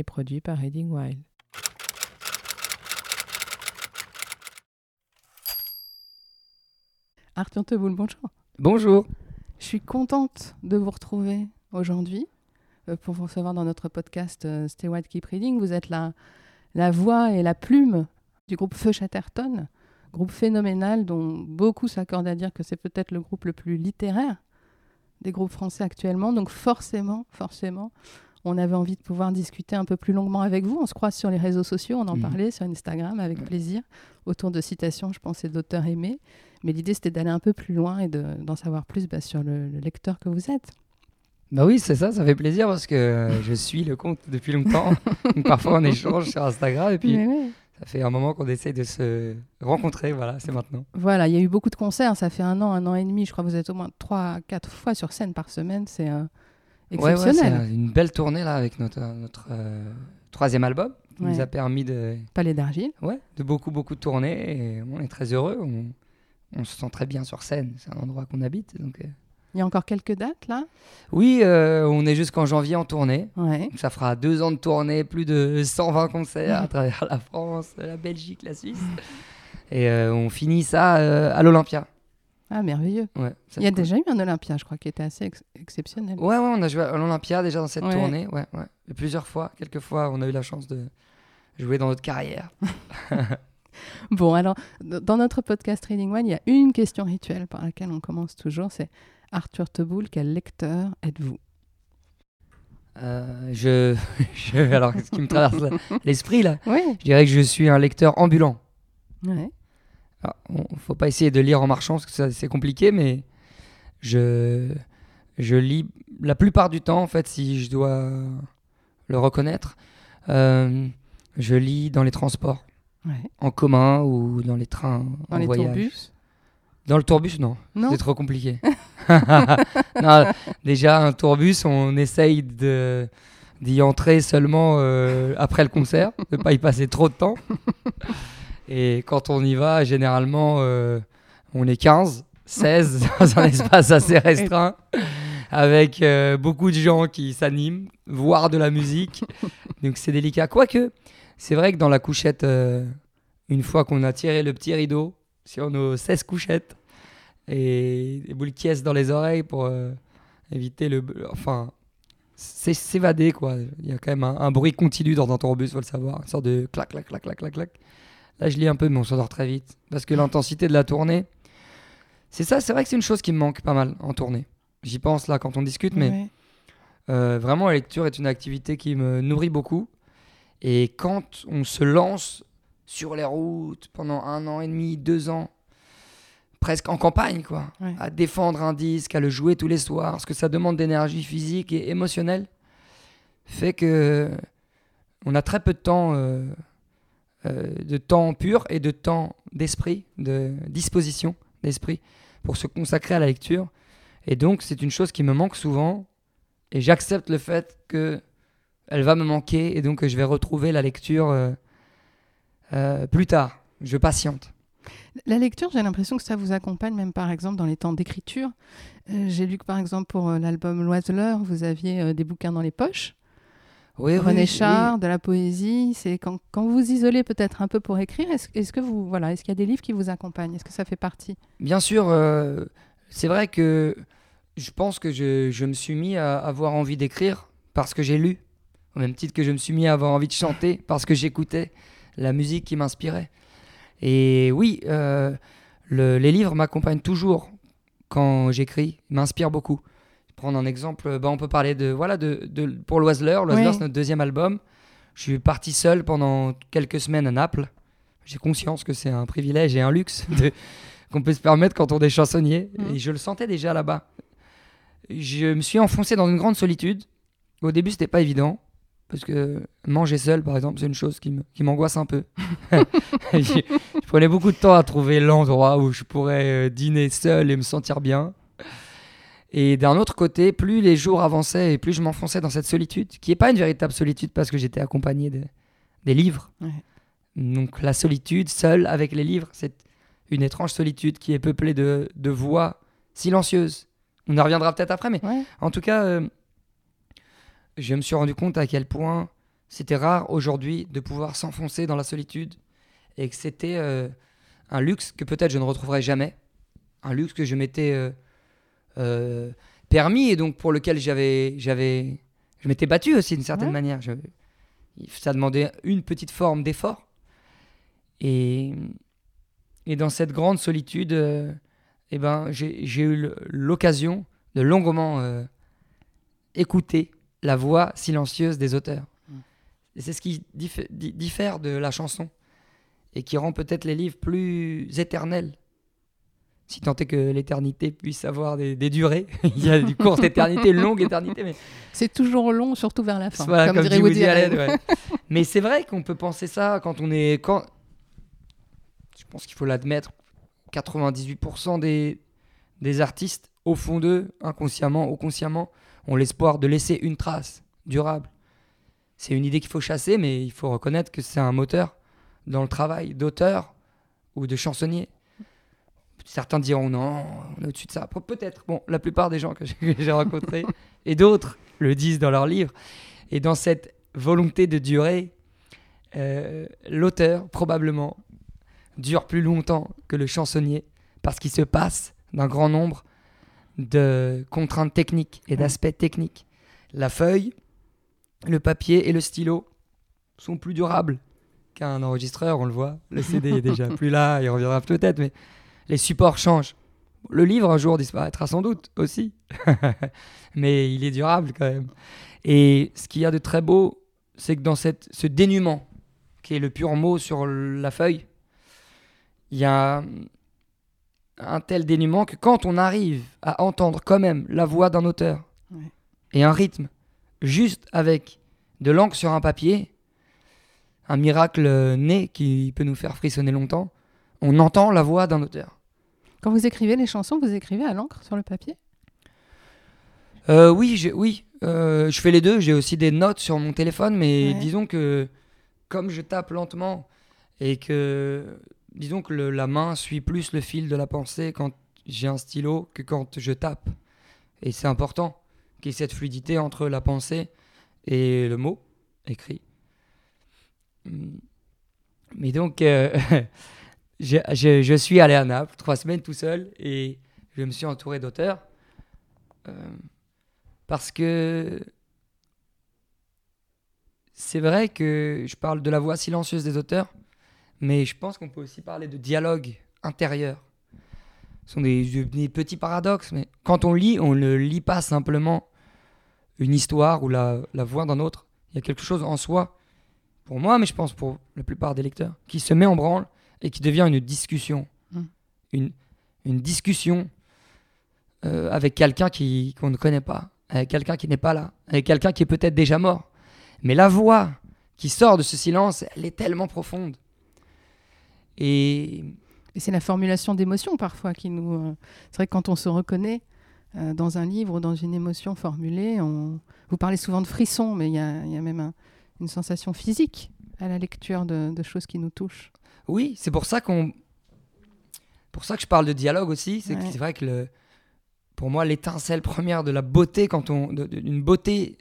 et produit par Reading Wild. Arthur Teboul, bonjour. Bonjour. Je suis contente de vous retrouver aujourd'hui euh, pour vous recevoir dans notre podcast euh, Stay White Keep Reading. Vous êtes la, la voix et la plume du groupe Feu Chatterton, groupe phénoménal dont beaucoup s'accordent à dire que c'est peut-être le groupe le plus littéraire des groupes français actuellement. Donc forcément, forcément, on avait envie de pouvoir discuter un peu plus longuement avec vous. On se croise sur les réseaux sociaux, on en Mhm. parlait sur Instagram avec plaisir, autour de citations, je pensais, d'auteurs aimés. Mais l'idée, c'était d'aller un peu plus loin et de- d'en savoir plus bah, sur le, le lecteur que vous êtes. Bah oui, c'est ça, ça fait plaisir parce que je suis le compte depuis longtemps. Parfois on échange sur Instagram et puis oui. ça fait un moment qu'on essaye de se rencontrer. Voilà, c'est maintenant. Voilà, il y a eu beaucoup de concerts. Ça fait un an, un an et demi. Je crois que vous êtes au moins trois, quatre fois sur scène par semaine. C'est euh, Ouais, ouais, exceptionnel. une belle tournée là avec notre, notre euh, troisième album qui nous a permis de, Palais d'Argile. ouais, de beaucoup, beaucoup de tournées et on est très heureux. On, on se sent très bien sur scène. C'est un endroit qu'on habite. Donc, euh, Il y a encore quelques dates là? Oui, euh, on est jusqu'en janvier en tournée. Ouais. Donc, ça fera deux ans de tournée, plus de 120 concerts à travers la France, la Belgique, la Suisse. Et euh, on finit ça euh, à l'Olympia. Ah, merveilleux. Ouais, Il y a cool. déjà eu un Olympia, je crois, qui était assez ex- exceptionnel. Ouais, ouais, on a joué à l'Olympia déjà dans cette Ouais. tournée. Ouais, ouais. Et plusieurs fois, quelques fois, on a eu la chance de jouer dans notre carrière. Bon, alors, dans notre podcast Reading One, il y a une question rituelle par laquelle on commence toujours. C'est Arthur Teboul, quel lecteur êtes-vous? Euh, je, je- alors, ce qui me traverse l'esprit là, Oui. je dirais que je suis un lecteur ambulant. Ouais. Alors, on- faut pas essayer de lire en marchant parce que c'est compliqué, mais je, je lis la plupart du temps, en fait, si je dois le reconnaître, euh, je lis dans les transports, Ouais. en commun ou dans les trains Dans en les voyage. tourbus? Dans le tourbus, non, Non? C'est trop compliqué. Non, déjà, un tourbus, on essaye de d'y entrer seulement euh, après le concert, de pas y passer trop de temps. Et quand on y va, généralement, euh, on est 15, 16 dans un espace assez restreint, avec euh, beaucoup de gens qui s'animent, voire de la musique. Donc c'est délicat. Quoique, c'est vrai que dans la couchette, euh, une fois qu'on a tiré le petit rideau sur nos 16 couchettes, et des boules qui dans les oreilles pour éviter le. Enfin, c'est s'évader quoi. Il y a quand même un, un bruit continu dans un tourbus, faut le savoir. Une sorte de clac, clac, clac, clac, clac, clac. Là, je lis un peu, mais on s'endort très vite. Parce que l'intensité de la tournée, c'est ça, c'est vrai que c'est une chose qui me manque pas mal en tournée. J'y pense là quand on discute, mais Ouais. euh, vraiment, la lecture est une activité qui me nourrit beaucoup. Et quand on se lance sur les routes pendant un an et demi, deux ans, presque en campagne, quoi, Ouais. à défendre un disque, à le jouer tous les soirs, ce que ça demande d'énergie physique et émotionnelle, fait que on a très peu de temps, euh, euh, de temps pur et de temps d'esprit, de disposition d'esprit pour se consacrer à la lecture. Et donc, c'est une chose qui me manque souvent. Et j'accepte le fait que elle va me manquer et donc je vais retrouver la lecture euh, euh, plus tard. Je patiente. La lecture, j'ai l'impression que ça vous accompagne même par exemple dans les temps d'écriture. Euh, j'ai lu que par exemple pour euh, l'album Loiseleur, vous aviez euh, des bouquins dans les poches. Oui, René oui, Char, de la poésie. C'est quand, quand vous vous isolez peut-être un peu pour écrire, est-ce que vous voilà, est-ce qu'il y a des livres qui vous accompagnent? Est-ce que ça fait partie? Bien sûr, euh, c'est vrai que je pense que je, je me suis mis à avoir envie d'écrire parce que j'ai lu. Au même titre que je me suis mis à avoir envie de chanter parce que j'écoutais la musique qui m'inspirait. Et oui, euh, le- les livres m'accompagnent toujours quand j'écris, m'inspirent beaucoup. Prendre un exemple, bah, on peut parler de voilà de, de- pour Loiseleur. Loiseleur, Oui. c'est notre deuxième album. Je suis parti seul pendant quelques semaines à Naples. J'ai conscience que c'est un privilège et un luxe qu'on peut se permettre quand on est chansonnier. Mhm. Et je le sentais déjà là-bas. Je me suis enfoncé dans une grande solitude. Au début, c'était pas évident. Parce que manger seul, par exemple, c'est une chose qui m'angoisse un peu. je, je prenais beaucoup de temps à trouver l'endroit où je pourrais euh, dîner seul et me sentir bien. Et d'un autre côté, plus les jours avançaient et plus je m'enfonçais dans cette solitude, qui n'est pas une véritable solitude parce que j'étais accompagné de- des livres. Ouais. Donc la solitude, seule avec les livres, c'est une étrange solitude qui est peuplée de, de voix silencieuses. On en reviendra peut-être après, mais Ouais. en tout cas, euh, je me suis rendu compte à quel point c'était rare aujourd'hui de pouvoir s'enfoncer dans la solitude et que c'était euh, un luxe que peut-être je ne retrouverai jamais, un luxe que je m'étais euh, euh, permis et donc pour lequel j'avais, j'avais, je m'étais battu aussi d'une certaine Ouais. manière. Je- ça demandait une petite forme d'effort et, et dans cette grande solitude, euh, eh ben, j'ai eu l'occasion de longuement euh, écouter la voix silencieuse des auteurs. Mm. Et c'est ce qui diffère de la chanson et qui rend peut-être les livres plus éternels. Si tant est que l'éternité puisse avoir des, des durées. Il y a une courte éternité, une longue éternité, mais C'est toujours long, surtout vers la fin. voilà, comme, comme dirait Woody, Woody Allen. Allen, ouais. Mais c'est vrai qu'on peut penser ça quand on est. Quand... Je pense qu'il faut l'admettre. 98% des, des artistes, au fond d'eux, inconsciemment ou consciemment, ont l'espoir de laisser une trace durable. C'est une idée qu'il faut chasser, mais il faut reconnaître que c'est un moteur dans le travail d'auteur ou de chansonnier. Certains diront non, on est au-dessus de ça. Pe- Peut-être. Bon, la plupart des gens que j'ai- rencontrés et d'autres le disent dans leurs livres. Et dans cette volonté de durer, euh, l'auteur, probablement, dure plus longtemps que le chansonnier parce qu'il se passe d'un grand nombre de contraintes techniques et Ouais. d'aspects techniques. La feuille, le papier et le stylo sont plus durables qu'un enregistreur, on le voit. Le CD est déjà plus là, il reviendra peut-être, mais les supports changent. Le livre, un jour, disparaîtra sans doute aussi, mais il est durable quand même. Et ce qu'il y a de très beau, c'est que dans cette, ce dénuement, qui est le pur mot sur la feuille, il y a un tel dénuement que quand on arrive à entendre quand même la voix d'un auteur Ouais. et un rythme, juste avec de l'encre sur un papier, un miracle né qui peut nous faire frissonner longtemps, on entend la voix d'un auteur. Quand vous écrivez les chansons, vous écrivez à l'encre sur le papier? Euh, oui, oui. euh, je fais les deux. J'ai aussi des notes sur mon téléphone, mais Ouais. disons que comme je tape lentement et que disons que le- la main suit plus le fil de la pensée quand j'ai un stylo que quand je tape. Et c'est important qu'il y ait cette fluidité entre la pensée et le mot écrit. Hum. Mais donc, euh, je, je- je suis allé à Naples trois semaines tout seul et je me suis entouré d'auteurs. Euh, parce que c'est vrai que je parle de la voix silencieuse des auteurs, mais je pense qu'on peut aussi parler de dialogue intérieur. Ce sont des, des petits paradoxes, mais quand on lit, on ne lit pas simplement une histoire ou la, la voix d'un autre. Il y a quelque chose en soi, pour moi, mais je pense pour la plupart des lecteurs, qui se met en branle et qui devient une discussion. Mm. Une, une discussion euh, avec quelqu'un qui- qu'on ne connaît pas, avec quelqu'un qui n'est pas là, avec quelqu'un qui est peut-être déjà mort. Mais la voix qui sort de ce silence, elle est tellement profonde. Et Et c'est la formulation d'émotions parfois qui nous. euh, C'est vrai que quand on se reconnaît euh, dans un livre ou dans une émotion formulée, on... vous parlez souvent de frissons, mais il y a, il y a même un- une sensation physique à la lecture de, de choses qui nous touchent. Oui, c'est pour ça qu'on, pour ça que je parle de dialogue aussi. C'est Ouais. vrai que le, pour moi, l'étincelle première de la beauté, quand on, d'une beauté,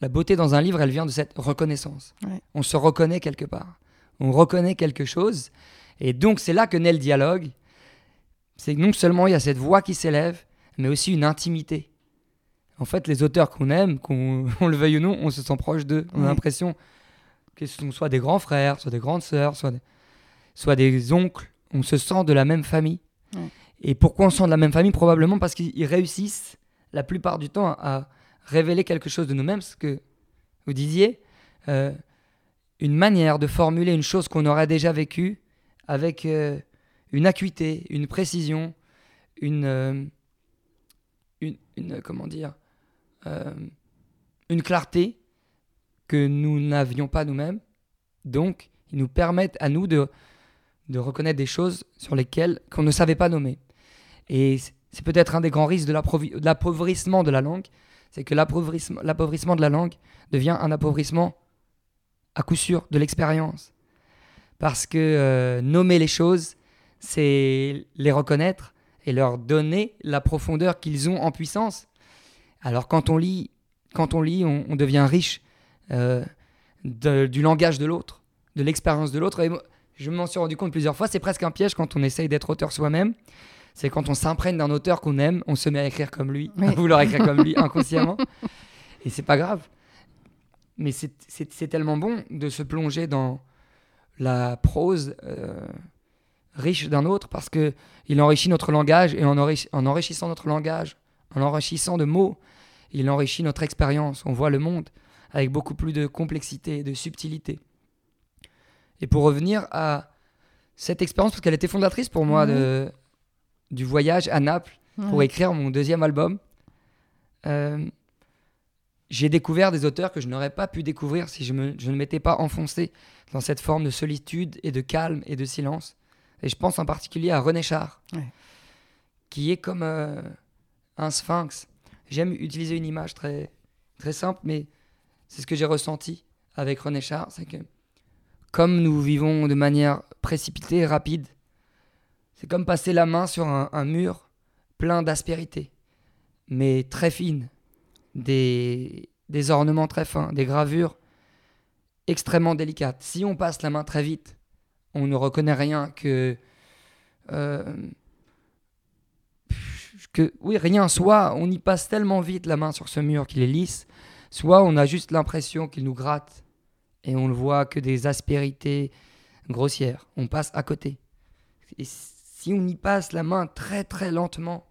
la beauté dans un livre, elle vient de cette reconnaissance. Ouais. On se reconnaît quelque part. On reconnaît quelque chose. Et donc, c'est là que naît le dialogue. C'est que non seulement il y a cette voix qui s'élève, mais aussi une intimité. En fait, les auteurs qu'on aime, qu'on on le veuille ou non, on se sent proche d'eux. On a Ouais. l'impression que ce sont soit des grands frères, soit des grandes sœurs, soit des, soit des oncles. On se sent de la même famille. Ouais. Et pourquoi on se sent de la même famille? Probablement parce qu'ils réussissent la plupart du temps à révéler quelque chose de nous-mêmes, ce que vous disiez, euh, une manière de formuler une chose qu'on aurait déjà vécue avec euh, une acuité, une précision, une, euh, une, une- comment dire, une clarté que nous n'avions pas nous-mêmes. Donc, ils nous permettent à nous de, de reconnaître des choses sur lesquelles qu'on ne savait pas nommer. Et c'est peut-être un des grands risques de l'appauvrissement de la langue, c'est que l'appauvrissement de la langue devient un appauvrissement à coup sûr de l'expérience. Parce que euh, nommer les choses, c'est les reconnaître et leur donner la profondeur qu'ils ont en puissance. Alors quand on lit, quand on, lit on, devient riche euh, du langage de l'autre, de l'expérience de l'autre. Je m'en suis rendu compte plusieurs fois, c'est presque un piège quand on essaye d'être auteur soi-même. C'est quand on s'imprègne d'un auteur qu'on aime, on se met à écrire comme lui, Oui. à vouloir écrire comme lui inconsciemment. Et c'est pas grave. Mais c'est- tellement bon de se plonger dans la prose euh, riche d'un autre parce que il enrichit notre langage et en, enrichi- en enrichissant notre langage, en enrichissant de mots, il enrichit notre expérience. On voit le monde avec beaucoup plus de complexité et de subtilité. Et pour revenir à cette expérience, parce qu'elle était fondatrice pour moi Mhm. de, du voyage à Naples pour écrire mon deuxième album, euh, j'ai découvert des auteurs que je n'aurais pas pu découvrir si je, me- je ne m'étais pas enfoncé dans cette forme de solitude et de calme et de silence. Et je pense en particulier à René Char, Ouais. qui est comme euh, un sphinx. J'aime utiliser une image très, très simple, mais c'est ce que j'ai ressenti avec René Char, c'est que comme nous vivons de manière précipitée rapide, c'est comme passer la main sur un, mur plein d'aspérités, mais très fines, des, des ornements très fins, des gravures extrêmement délicates. Si on passe la main très vite, on ne reconnaît rien que... euh, que oui, rien. Soit on y passe tellement vite la main sur ce mur qu'il est lisse, soit on a juste l'impression qu'il nous gratte et on ne voit que des aspérités grossières. On passe à côté. Et si on y passe la main très très lentement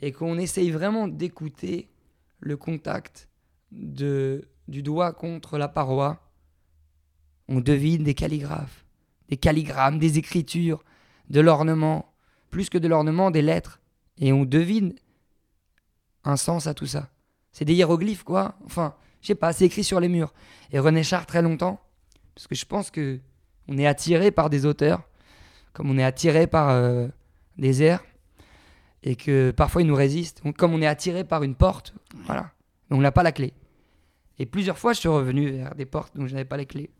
et qu'on essaye vraiment d'écouter le contact de, du doigt contre la paroi, on devine des calligraphes, des calligrammes, des écritures, de l'ornement, plus que de l'ornement, des lettres. Et on devine un sens à tout ça. C'est des hiéroglyphes, quoi. Enfin, je sais pas, c'est écrit sur les murs. Et René Char, très longtemps, parce que je pense que on est attiré par des auteurs, comme on est attiré par euh, des airs, et que parfois ils nous résistent. Donc, comme on est attiré par une porte, voilà, mais on n'a pas la clé. Et plusieurs fois, je suis revenu vers des portes dont je n'avais pas les clés.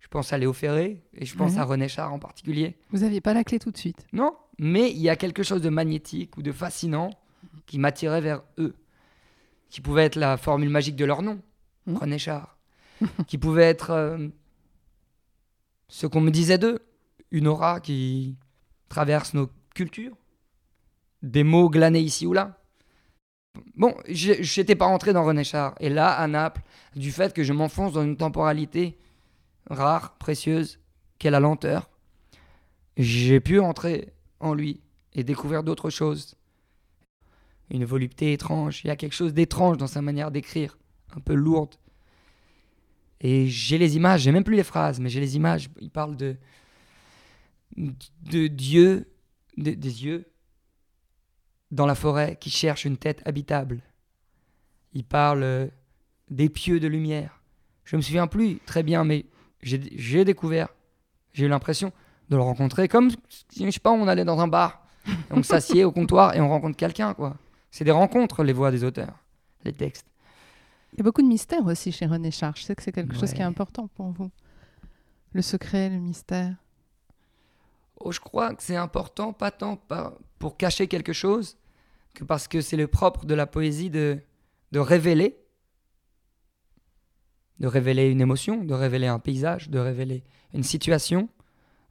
Je pense à Léo Ferré, et je pense Ouais. à René Char en particulier. Vous n'aviez pas la clé tout de suite? Non, mais il y a quelque chose de magnétique ou de fascinant qui m'attirait vers eux. Qui pouvait être la formule magique de leur nom, Mhm. René Char. qui pouvait être euh, ce qu'on me disait d'eux, une aura qui traverse nos cultures, des mots glanés ici ou là. Bon, je n'étais pas rentré dans René Char. Et là, à Naples, du fait que je m'enfonce dans une temporalité rare, précieuse, qu'est la lenteur, j'ai pu entrer en lui et découvrir d'autres choses. Une volupté étrange. Il y a quelque chose d'étrange dans sa manière d'écrire, un peu lourde. Et j'ai les images, j'ai même plus les phrases, mais j'ai les images. Il parle de, Dieu, de- des yeux dans la forêt qui cherchent une tête habitable. Il parle euh, des pieux de lumière. Je me souviens plus très bien, mais j'ai découvert, j'ai eu l'impression de le rencontrer comme je sais pas, on allait dans un bar, on s'assied au comptoir et on rencontre quelqu'un, quoi. C'est des rencontres, les voix des auteurs, les textes. Il y a beaucoup de mystère aussi chez René Char. Je sais que c'est quelque chose qui est important pour vous. Le secret, le mystère. Oh, je crois que c'est important, pas tant pour cacher quelque chose, que parce que c'est le propre de la poésie de, de révéler, de révéler une émotion, de révéler un paysage, de révéler une situation,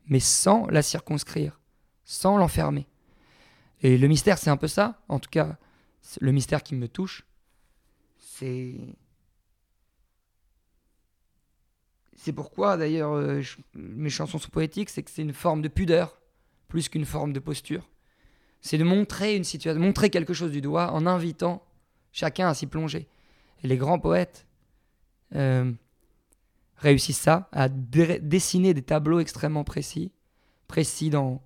mais sans la circonscrire, sans l'enfermer. Et le mystère, c'est un peu ça, en tout cas, le mystère qui me touche, c'est... C'est pourquoi d'ailleurs euh, mes chansons sont poétiques, c'est que c'est une forme de pudeur plus qu'une forme de posture. C'est de montrer une situation, montrer quelque chose du doigt en invitant chacun à s'y plonger. Et les grands poètes euh, réussissent ça, à dessiner des tableaux extrêmement précis, précis dans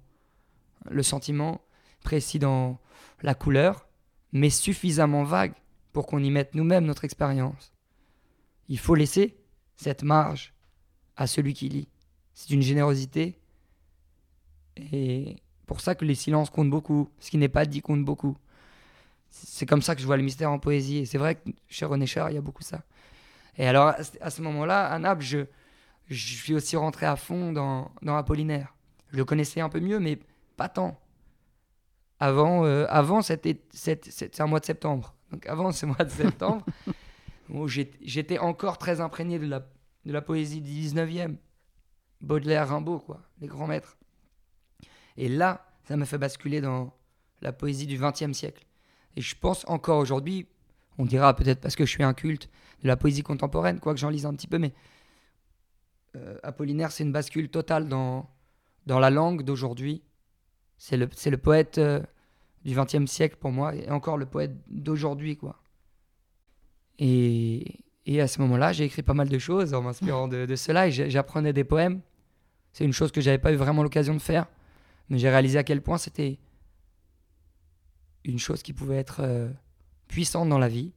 le sentiment, précis dans la couleur, mais suffisamment vagues pour qu'on y mette nous-mêmes notre expérience. Il faut laisser cette marge à celui qui lit. C'est une générosité. Et pour ça que les silences comptent beaucoup. Ce qui n'est pas dit compte beaucoup. C'est comme ça que je vois le mystère en poésie. Et c'est vrai que chez René Char, il y a beaucoup ça. Et alors, à ce- moment-là, à Naples, je, suis aussi rentré à fond dans Apollinaire. Je le connaissais un peu mieux, mais pas tant. Avant, euh, avant c'est un mois de septembre. Donc avant ce mois de septembre, où j'étais encore très imprégné de la, de la poésie du 19e. Baudelaire, Rimbaud, quoi, les grands maîtres. Et là, ça m'a fait basculer dans la poésie du 20e siècle. Et je pense encore aujourd'hui, on dira peut-être parce que je suis un culte de la poésie contemporaine, quoique j'en lise un petit peu, mais euh, Apollinaire, c'est une bascule totale dans, dans la langue d'aujourd'hui. C'est le, c'est le poète euh, du XXe siècle pour moi, et encore le poète d'aujourd'hui, quoi. Et, et à ce moment-là, j'ai écrit pas mal de choses en m'inspirant de, de cela, et j'apprenais des poèmes. C'est une chose que j'avais pas eu vraiment l'occasion de faire, mais j'ai réalisé à quel point c'était une chose qui pouvait être euh, puissante dans la vie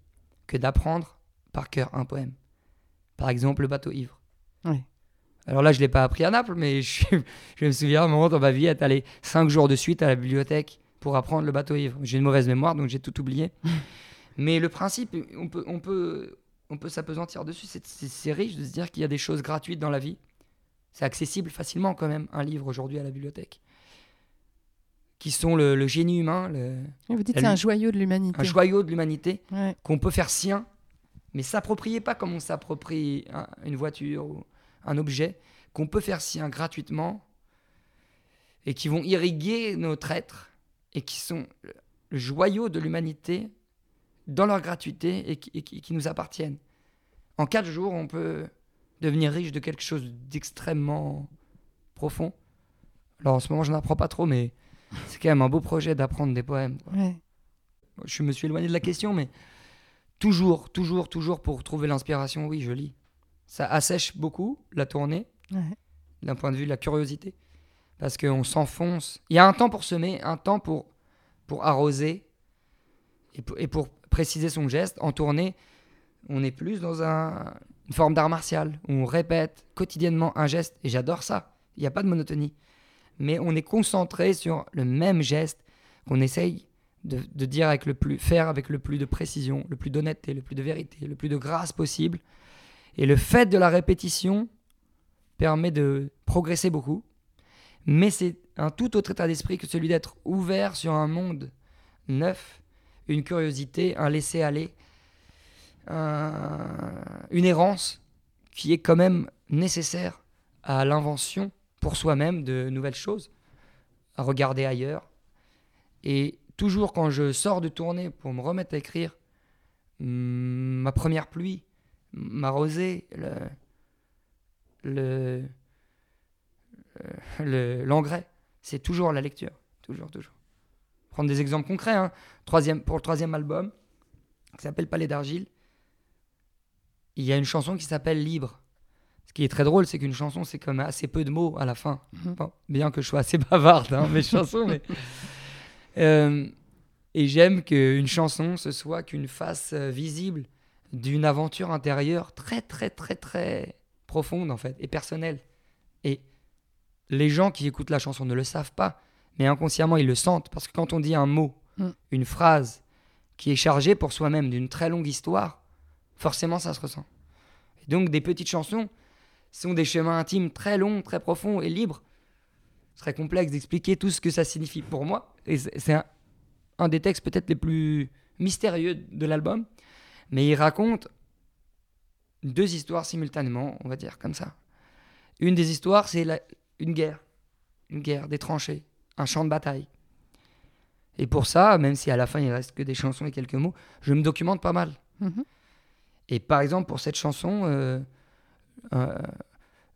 que d'apprendre par cœur un poème. Par exemple, le bateau ivre. Alors là, je ne l'ai pas appris à Naples, mais je, je me souviens à un moment dans ma vie être allé cinq jours de suite à la bibliothèque pour apprendre le bateau ivre. J'ai une mauvaise mémoire, donc j'ai tout oublié. mais le principe, on peut, on peut, on peut s'apesantir dessus. C'est- riche de se dire qu'il y a des choses gratuites dans la vie. C'est accessible facilement quand même, un livre aujourd'hui à la bibliothèque. Qui sont le, le génie humain, le- Vous dites c'est un joyau de l'humanité. un joyau de l'humanité Ouais. qu'on peut faire sien, mais s'approprier pas comme on s'approprie un- une voiture ou un objet, qu'on peut faire sien gratuitement et qui vont irriguer notre être et qui sont le, joyau de l'humanité dans leur gratuité et qui, et qui- qui nous appartiennent. En quatre jours, on peut devenir riche de quelque chose d'extrêmement profond. Alors en ce moment, je n'apprends pas trop, mais c'est quand même un beau projet d'apprendre des poèmes. Ouais. Je me suis éloigné de la question, mais toujours, toujours, toujours pour trouver l'inspiration, oui, je lis. Ça assèche beaucoup la tournée, Ouais. d'un point de vue de la curiosité, parce qu'on s'enfonce. Il y a un temps pour semer, un temps pour, pour arroser, et pour, et pour préciser son geste. En tournée, on est plus dans un- une forme d'art martial, où on répète quotidiennement un geste, et j'adore ça. Il n'y a pas de monotonie. Mais on est concentré sur le même geste qu'on essaye de, de dire avec le plus, faire avec le plus de précision, le plus d'honnêteté, le plus de vérité, le plus de grâce possible. Et le fait de la répétition permet de progresser beaucoup. Mais c'est un tout autre état d'esprit que celui d'être ouvert sur un monde neuf, une curiosité, un laisser-aller, un- une errance qui est quand même nécessaire à l'invention pour soi-même de nouvelles choses, à regarder ailleurs. Et toujours quand je sors de tournée pour me remettre à écrire, ma première pluie, ma rosée, le, le, le- l'engrais, c'est toujours la lecture. Toujours, toujours. Prendre des exemples concrets. hein. Troisième, pour le troisième album, qui s'appelle Palais d'argile, il y a une chanson qui s'appelle Libre. Ce qui est très drôle, c'est qu'une chanson, c'est comme assez peu de mots à la fin. Mhm. Bon, bien que je sois assez bavarde, hein, mes chansons, mais. Euh, et j'aime qu'une chanson, ce soit qu'une face euh, visible d'une aventure intérieure très, très, très, très profonde, en fait, et personnelle. Et les gens qui écoutent la chanson ne le savent pas, mais inconsciemment, ils le sentent. Parce que quand on dit un mot, Mm. une phrase qui est chargée pour soi-même d'une très longue histoire, forcément, ça se ressent. Et donc, des petites chansons sont des chemins intimes très longs, très profonds et libres. Ce serait complexe d'expliquer tout ce que ça signifie pour moi. Et c'est un des textes peut-être les plus mystérieux de l'album. Mais il raconte deux histoires simultanément, on va dire comme ça. Une des histoires, c'est la- une guerre. Une guerre, des tranchées, un champ de bataille. Et pour ça, même si à la fin il reste que des chansons et quelques mots, je me documente pas mal. Mhm. Et par exemple, pour cette chanson, euh, euh,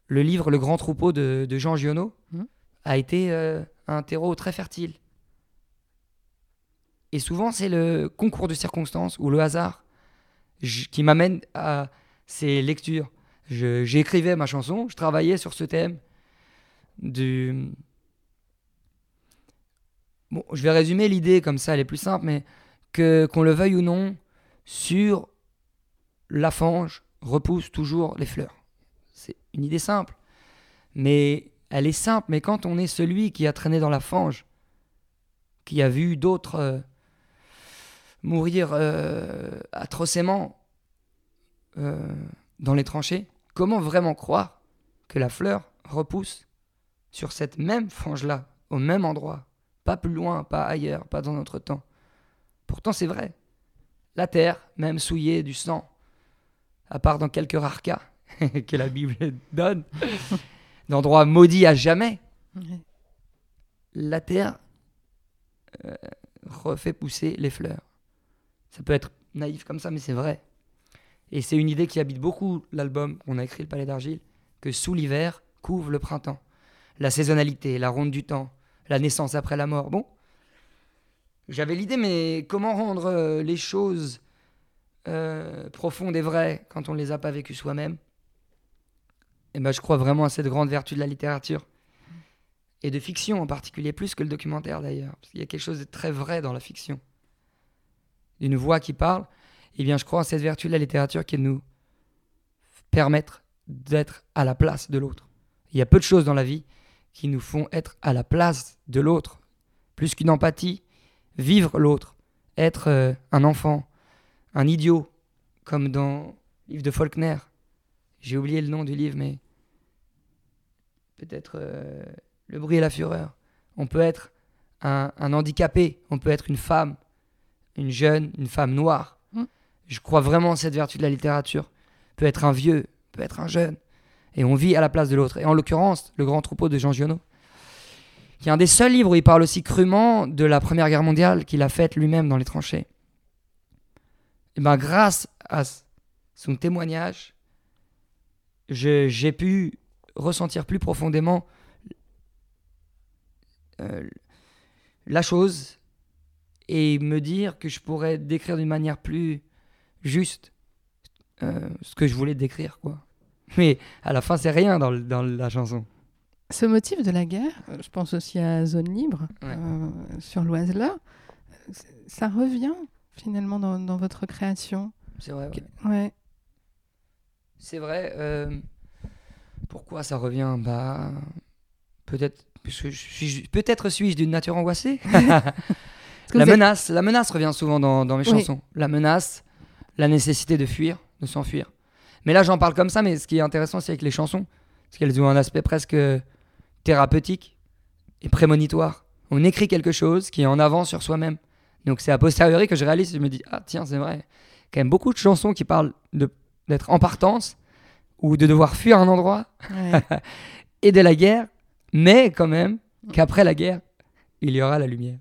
le livre Le Grand Troupeau de, de Jean Giono Mhm. a été euh, un terreau très fertile. Et souvent, c'est le concours de circonstances ou le hasard qui m'amène à ces lectures. J'écrivais ma chanson, je travaillais sur ce thème du... Bon, je vais résumer l'idée comme ça, elle est plus simple, mais que qu'on le veuille ou non, sur la fange repousse toujours les fleurs. c'est une idée simple. Mais elle est simple, mais quand on est celui qui a traîné dans la fange, qui a vu d'autres euh, mourir euh, atrocement euh, dans les tranchées, comment vraiment croire que la fleur repousse sur cette même fange-là, au même endroit, pas plus loin, pas ailleurs, pas dans notre temps? Pourtant, c'est vrai. La terre, même souillée du sang, à part dans quelques rares cas que la Bible donne, d'endroits maudits à jamais, la terre euh, refait pousser les fleurs. Ça peut être naïf comme ça, mais c'est vrai. Et c'est une idée qui habite beaucoup l'album qu'on a écrit, Le Palais d'Argile, que sous l'hiver couvre le printemps. La saisonnalité, la ronde du temps, la naissance après la mort. Bon, j'avais l'idée, mais comment rendre euh, les choses euh, profondes et vraies quand on ne les a pas vécues soi-même? Eh ben, je crois vraiment à cette grande vertu de la littérature et de fiction en particulier, plus que le documentaire d'ailleurs, parce qu'il y a quelque chose de très vrai dans la fiction, d'une voix qui parle. Eh bien, je crois à cette vertu de la littérature qui est de nous permettre d'être à la place de l'autre. Il y a peu de choses dans la vie qui nous font être à la place de l'autre, plus qu'une empathie, vivre l'autre, être euh, un enfant, un idiot, comme dans le livre de Faulkner. J'ai oublié le nom du livre, mais peut-être euh, Le bruit et la fureur. On peut être un handicapé, on peut être une femme, une jeune, une femme noire. Mm. Je crois vraiment à cette vertu de la littérature. Peut être un vieux, peut être un jeune. Et on vit à la place de l'autre. Et en l'occurrence, Le Grand Troupeau de Jean Giono, qui est un des seuls livres où il parle aussi crûment de la Première Guerre mondiale qu'il a faite lui-même dans les tranchées. Et ben, grâce à son témoignage, j'ai pu ressentir plus profondément euh, la chose et me dire que je pourrais décrire d'une manière plus juste euh, ce que je voulais décrire, quoi. Mais à la fin, c'est rien dans, le- dans la chanson. Ce motif de la guerre, je pense aussi à Zone Libre, Ouais. euh, sur l'Oise-là, ça revient finalement dans, dans votre création. C'est vrai. ouais. Ouais. C'est vrai. euh, pourquoi ça revient? Bah, peut-être. Peut-être suis-je d'une nature angoissée. Que La êtes- menace, la menace revient souvent dans, dans mes Oui. chansons. La menace, la nécessité de fuir, de s'enfuir. Mais là, j'en parle comme ça, mais ce qui est intéressant, c'est avec les chansons, parce qu'elles ont un aspect presque thérapeutique et prémonitoire. On écrit quelque chose qui est en avant sur soi-même. Donc c'est a posteriori que je réalise, je me dis, ah tiens, c'est vrai. Quand même beaucoup de chansons qui parlent d'être en partance ou de devoir fuir un endroit Ouais. et de la guerre, mais quand même qu'après la guerre, il y aura la lumière.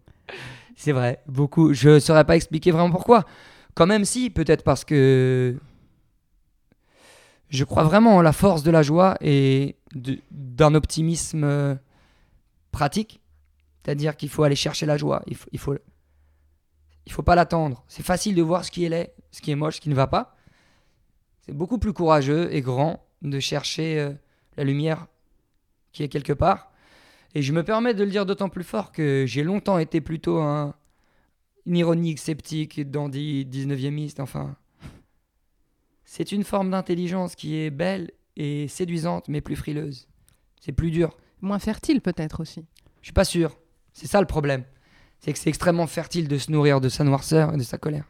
C'est vrai, beaucoup. Je ne saurais pas expliquer vraiment pourquoi. Quand même si, peut-être parce que je crois vraiment en la force de la joie et d'un optimisme euh, pratique. C'est-à-dire qu'il faut aller chercher la joie. Il faut, faut, il faut pas l'attendre. C'est facile de voir ce qui est laid, ce qui est moche, ce qui ne va pas. C'est beaucoup plus courageux et grand de chercher euh, la lumière qui est quelque part. Et je me permets de le dire d'autant plus fort que j'ai longtemps été plutôt un, une ironique, sceptique, dandy, 19e enfin. C'est une forme d'intelligence qui est belle et séduisante, mais plus frileuse. C'est plus dur. Moins fertile peut-être aussi. Je suis pas sûr. C'est ça le problème. C'est que c'est extrêmement fertile de se nourrir de sa noirceur et de sa colère.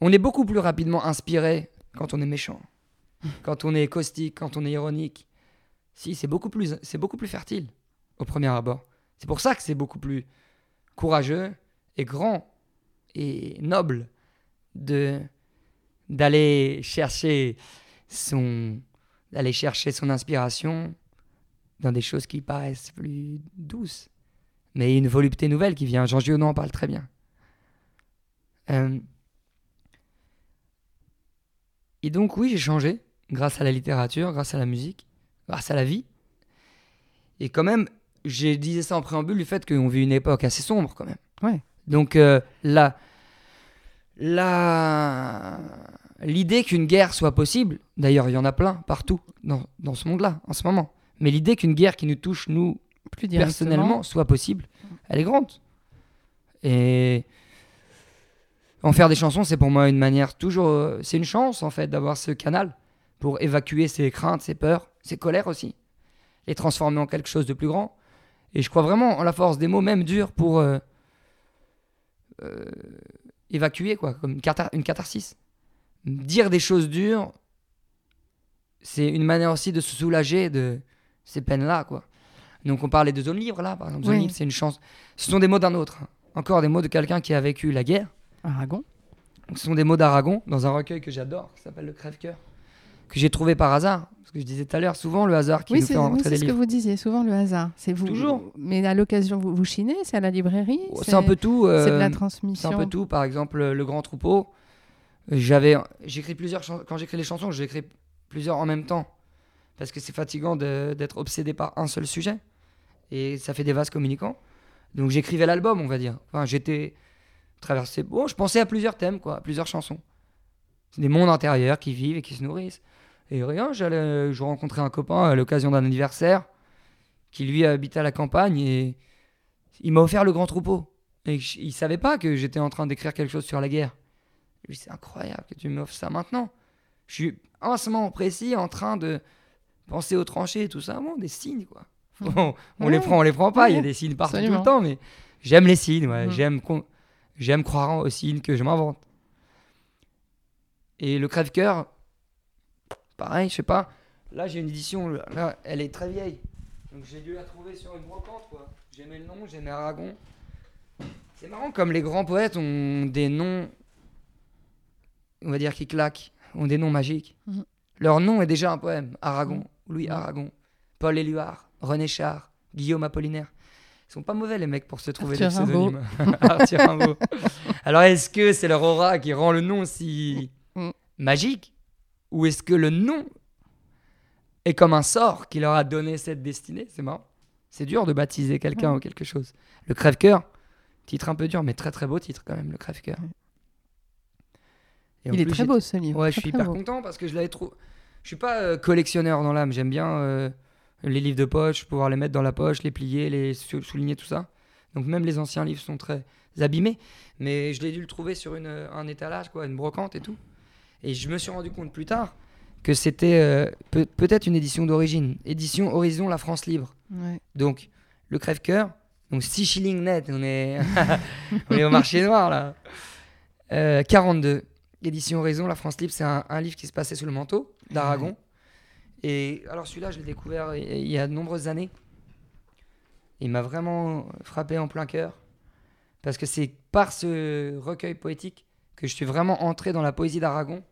On est beaucoup plus rapidement inspiré quand on est méchant, quand on est caustique, quand on est ironique. Si, c'est beaucoup plus, c'est beaucoup plus fertile au premier abord. C'est pour ça que c'est beaucoup plus courageux et grand et noble de d'aller chercher son d'aller chercher son inspiration dans des choses qui paraissent plus douces. Mais une volupté nouvelle qui vient. Jean Giono en parle très bien. Euh, Et donc, oui, j'ai changé grâce à la littérature, grâce à la musique, grâce à la vie. Et quand même, j'ai disais ça en préambule du fait qu'on vit une époque assez sombre quand même. Ouais. Donc, euh, la, la, l'idée qu'une guerre soit possible, d'ailleurs, il y en a plein partout dans, dans ce monde-là en ce moment. Mais l'idée qu'une guerre qui nous touche, nous, Plus personnellement soit possible, elle est grande. Et en faire des chansons, c'est pour moi une manière toujours. euh, C'est une chance en fait d'avoir ce canal pour évacuer ses craintes, ses peurs, ses colères aussi, les transformer en quelque chose de plus grand. Et je crois vraiment en la force des mots, même durs, pour euh, euh, évacuer, quoi, comme une, cathar- une catharsis. Dire des choses dures, c'est une manière aussi de se soulager de ces peines-là, quoi. Donc on parlait de Zone Libre, là, par exemple. Zone Oui. Libre, c'est une chance. Ce sont des mots d'un autre. hein. Encore des mots de quelqu'un qui a vécu la guerre. Aragon. Donc, ce sont des mots d'Aragon dans un recueil que j'adore, qui s'appelle Le Crève-Cœur, que j'ai trouvé par hasard. Parce que je disais tout à l'heure, souvent le hasard qui Oui, nous c'est fait oui, rentrer c'est des ce que livres. vous disiez, souvent le hasard. C'est vous. Toujours. Mais à l'occasion, vous, vous chinez, c'est à la librairie C'est un peu tout. C'est de euh, la C'est transmission. un peu tout. Par exemple, euh, Le Grand Troupeau. J'avais, j'écris plusieurs quand j'écris les chansons, j'écris plusieurs en même temps parce que c'est fatigant d'être obsédé par un seul sujet et ça fait des vases communicants. Donc j'écrivais l'album, on va dire. Enfin, j'étais traversé. Bon, je pensais à plusieurs thèmes, quoi, à plusieurs chansons. C'est des mondes intérieurs qui vivent et qui se nourrissent. Et rien, j'allais, je rencontrais un copain à l'occasion d'un anniversaire qui lui habitait à la campagne et il m'a offert le grand troupeau. Et je- il savait pas que j'étais en train d'écrire quelque chose sur la guerre. Lui, c'est incroyable que tu m'offres ça maintenant. Je suis en ce moment précis en train de penser aux tranchées et tout ça. Bon, des signes, quoi. Bon, on les prend, on les prend pas. Il y a des signes partout Absolument. tout le temps, mais j'aime les signes. Ouais. Mhm. J'aime, con- j'aime croire aux signes que je m'invente. Et le crève-cœur, pareil, je sais pas. Là, j'ai une édition, là, elle est très vieille. Donc j'ai dû la trouver sur une brocante, quoi. J'aimais le nom, j'aimais Aragon. C'est marrant comme les grands poètes ont des noms, on va dire qui claquent, ont des noms magiques. Mhm. Leur nom est déjà un poème. Aragon, Louis Mhm. Aragon, Paul Éluard, René Char, Guillaume Apollinaire. Ils sont pas mauvais les mecs pour se trouver Arthur des pseudonymes. Arthur. Alors est-ce que c'est leur aura qui rend le nom si Mhm. magique? Ou est-ce que le nom est comme un sort qui leur a donné cette destinée? C'est marrant. C'est dur de baptiser quelqu'un Ouais. ou quelque chose. Le crève-cœur, titre un peu dur, mais très très beau titre quand même, le crève-cœur. Ouais. Il est plus, très beau ce livre. Ouais, je suis hyper beau. content parce que je l'avais trop. Je suis pas euh, collectionneur dans l'âme. J'aime bien euh, les livres de poche, pouvoir les mettre dans la poche, les plier, les sou- souligner, tout ça. Donc même les anciens livres sont très abîmés. Mais je l'ai dû le trouver sur une, un étalage, quoi, une brocante et tout. Et je me suis rendu compte plus tard que c'était euh, peut- peut-être une édition d'origine. Édition Horizon La France Libre. Ouais. Donc, le crève-cœur, donc 6 shillings net, on est, on est au marché noir là. Euh, 42, édition Horizon, La France Libre, c'est un, un livre qui se passait sous le manteau d'Aragon. Et alors celui-là, je l'ai découvert il il y a de nombreuses années. Il m'a vraiment frappé en plein cœur. Parce que c'est par ce recueil poétique que je suis vraiment entré dans la poésie d'Aragon.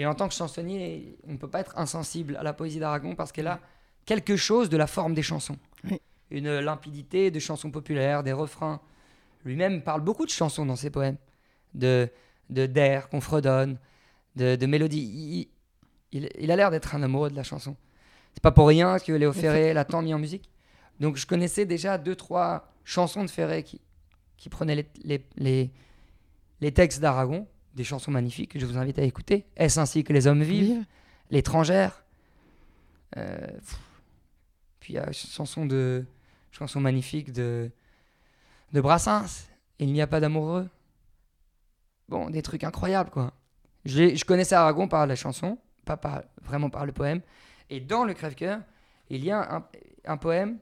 Et en tant que chansonnier, on ne peut pas être insensible à la poésie d'Aragon parce qu'elle a quelque chose de la forme des chansons. Oui. Une limpidité de chansons populaires, des refrains. Lui-même parle beaucoup de chansons dans ses poèmes, de de d'air qu'on fredonne, de, de mélodies. Il, il- il a l'air d'être un amoureux de la chanson. C'est pas pour rien que Léo Ferré l'a tant mis en musique. Donc je connaissais déjà deux trois chansons de Ferré qui qui prenaient les, les, les, les textes d'Aragon, des chansons magnifiques que je vous invite à écouter. Est-ce ainsi que les hommes vivent? Vive. L'étrangère? Euh, puis il y a une chanson de chanson magnifique de de Brassens. Il n'y a pas d'amoureux. Bon, des trucs incroyables quoi. Je, je connaissais Aragon par la chanson, pas par, vraiment par le poème. Et dans le crève-cœur, il y a un, un poème.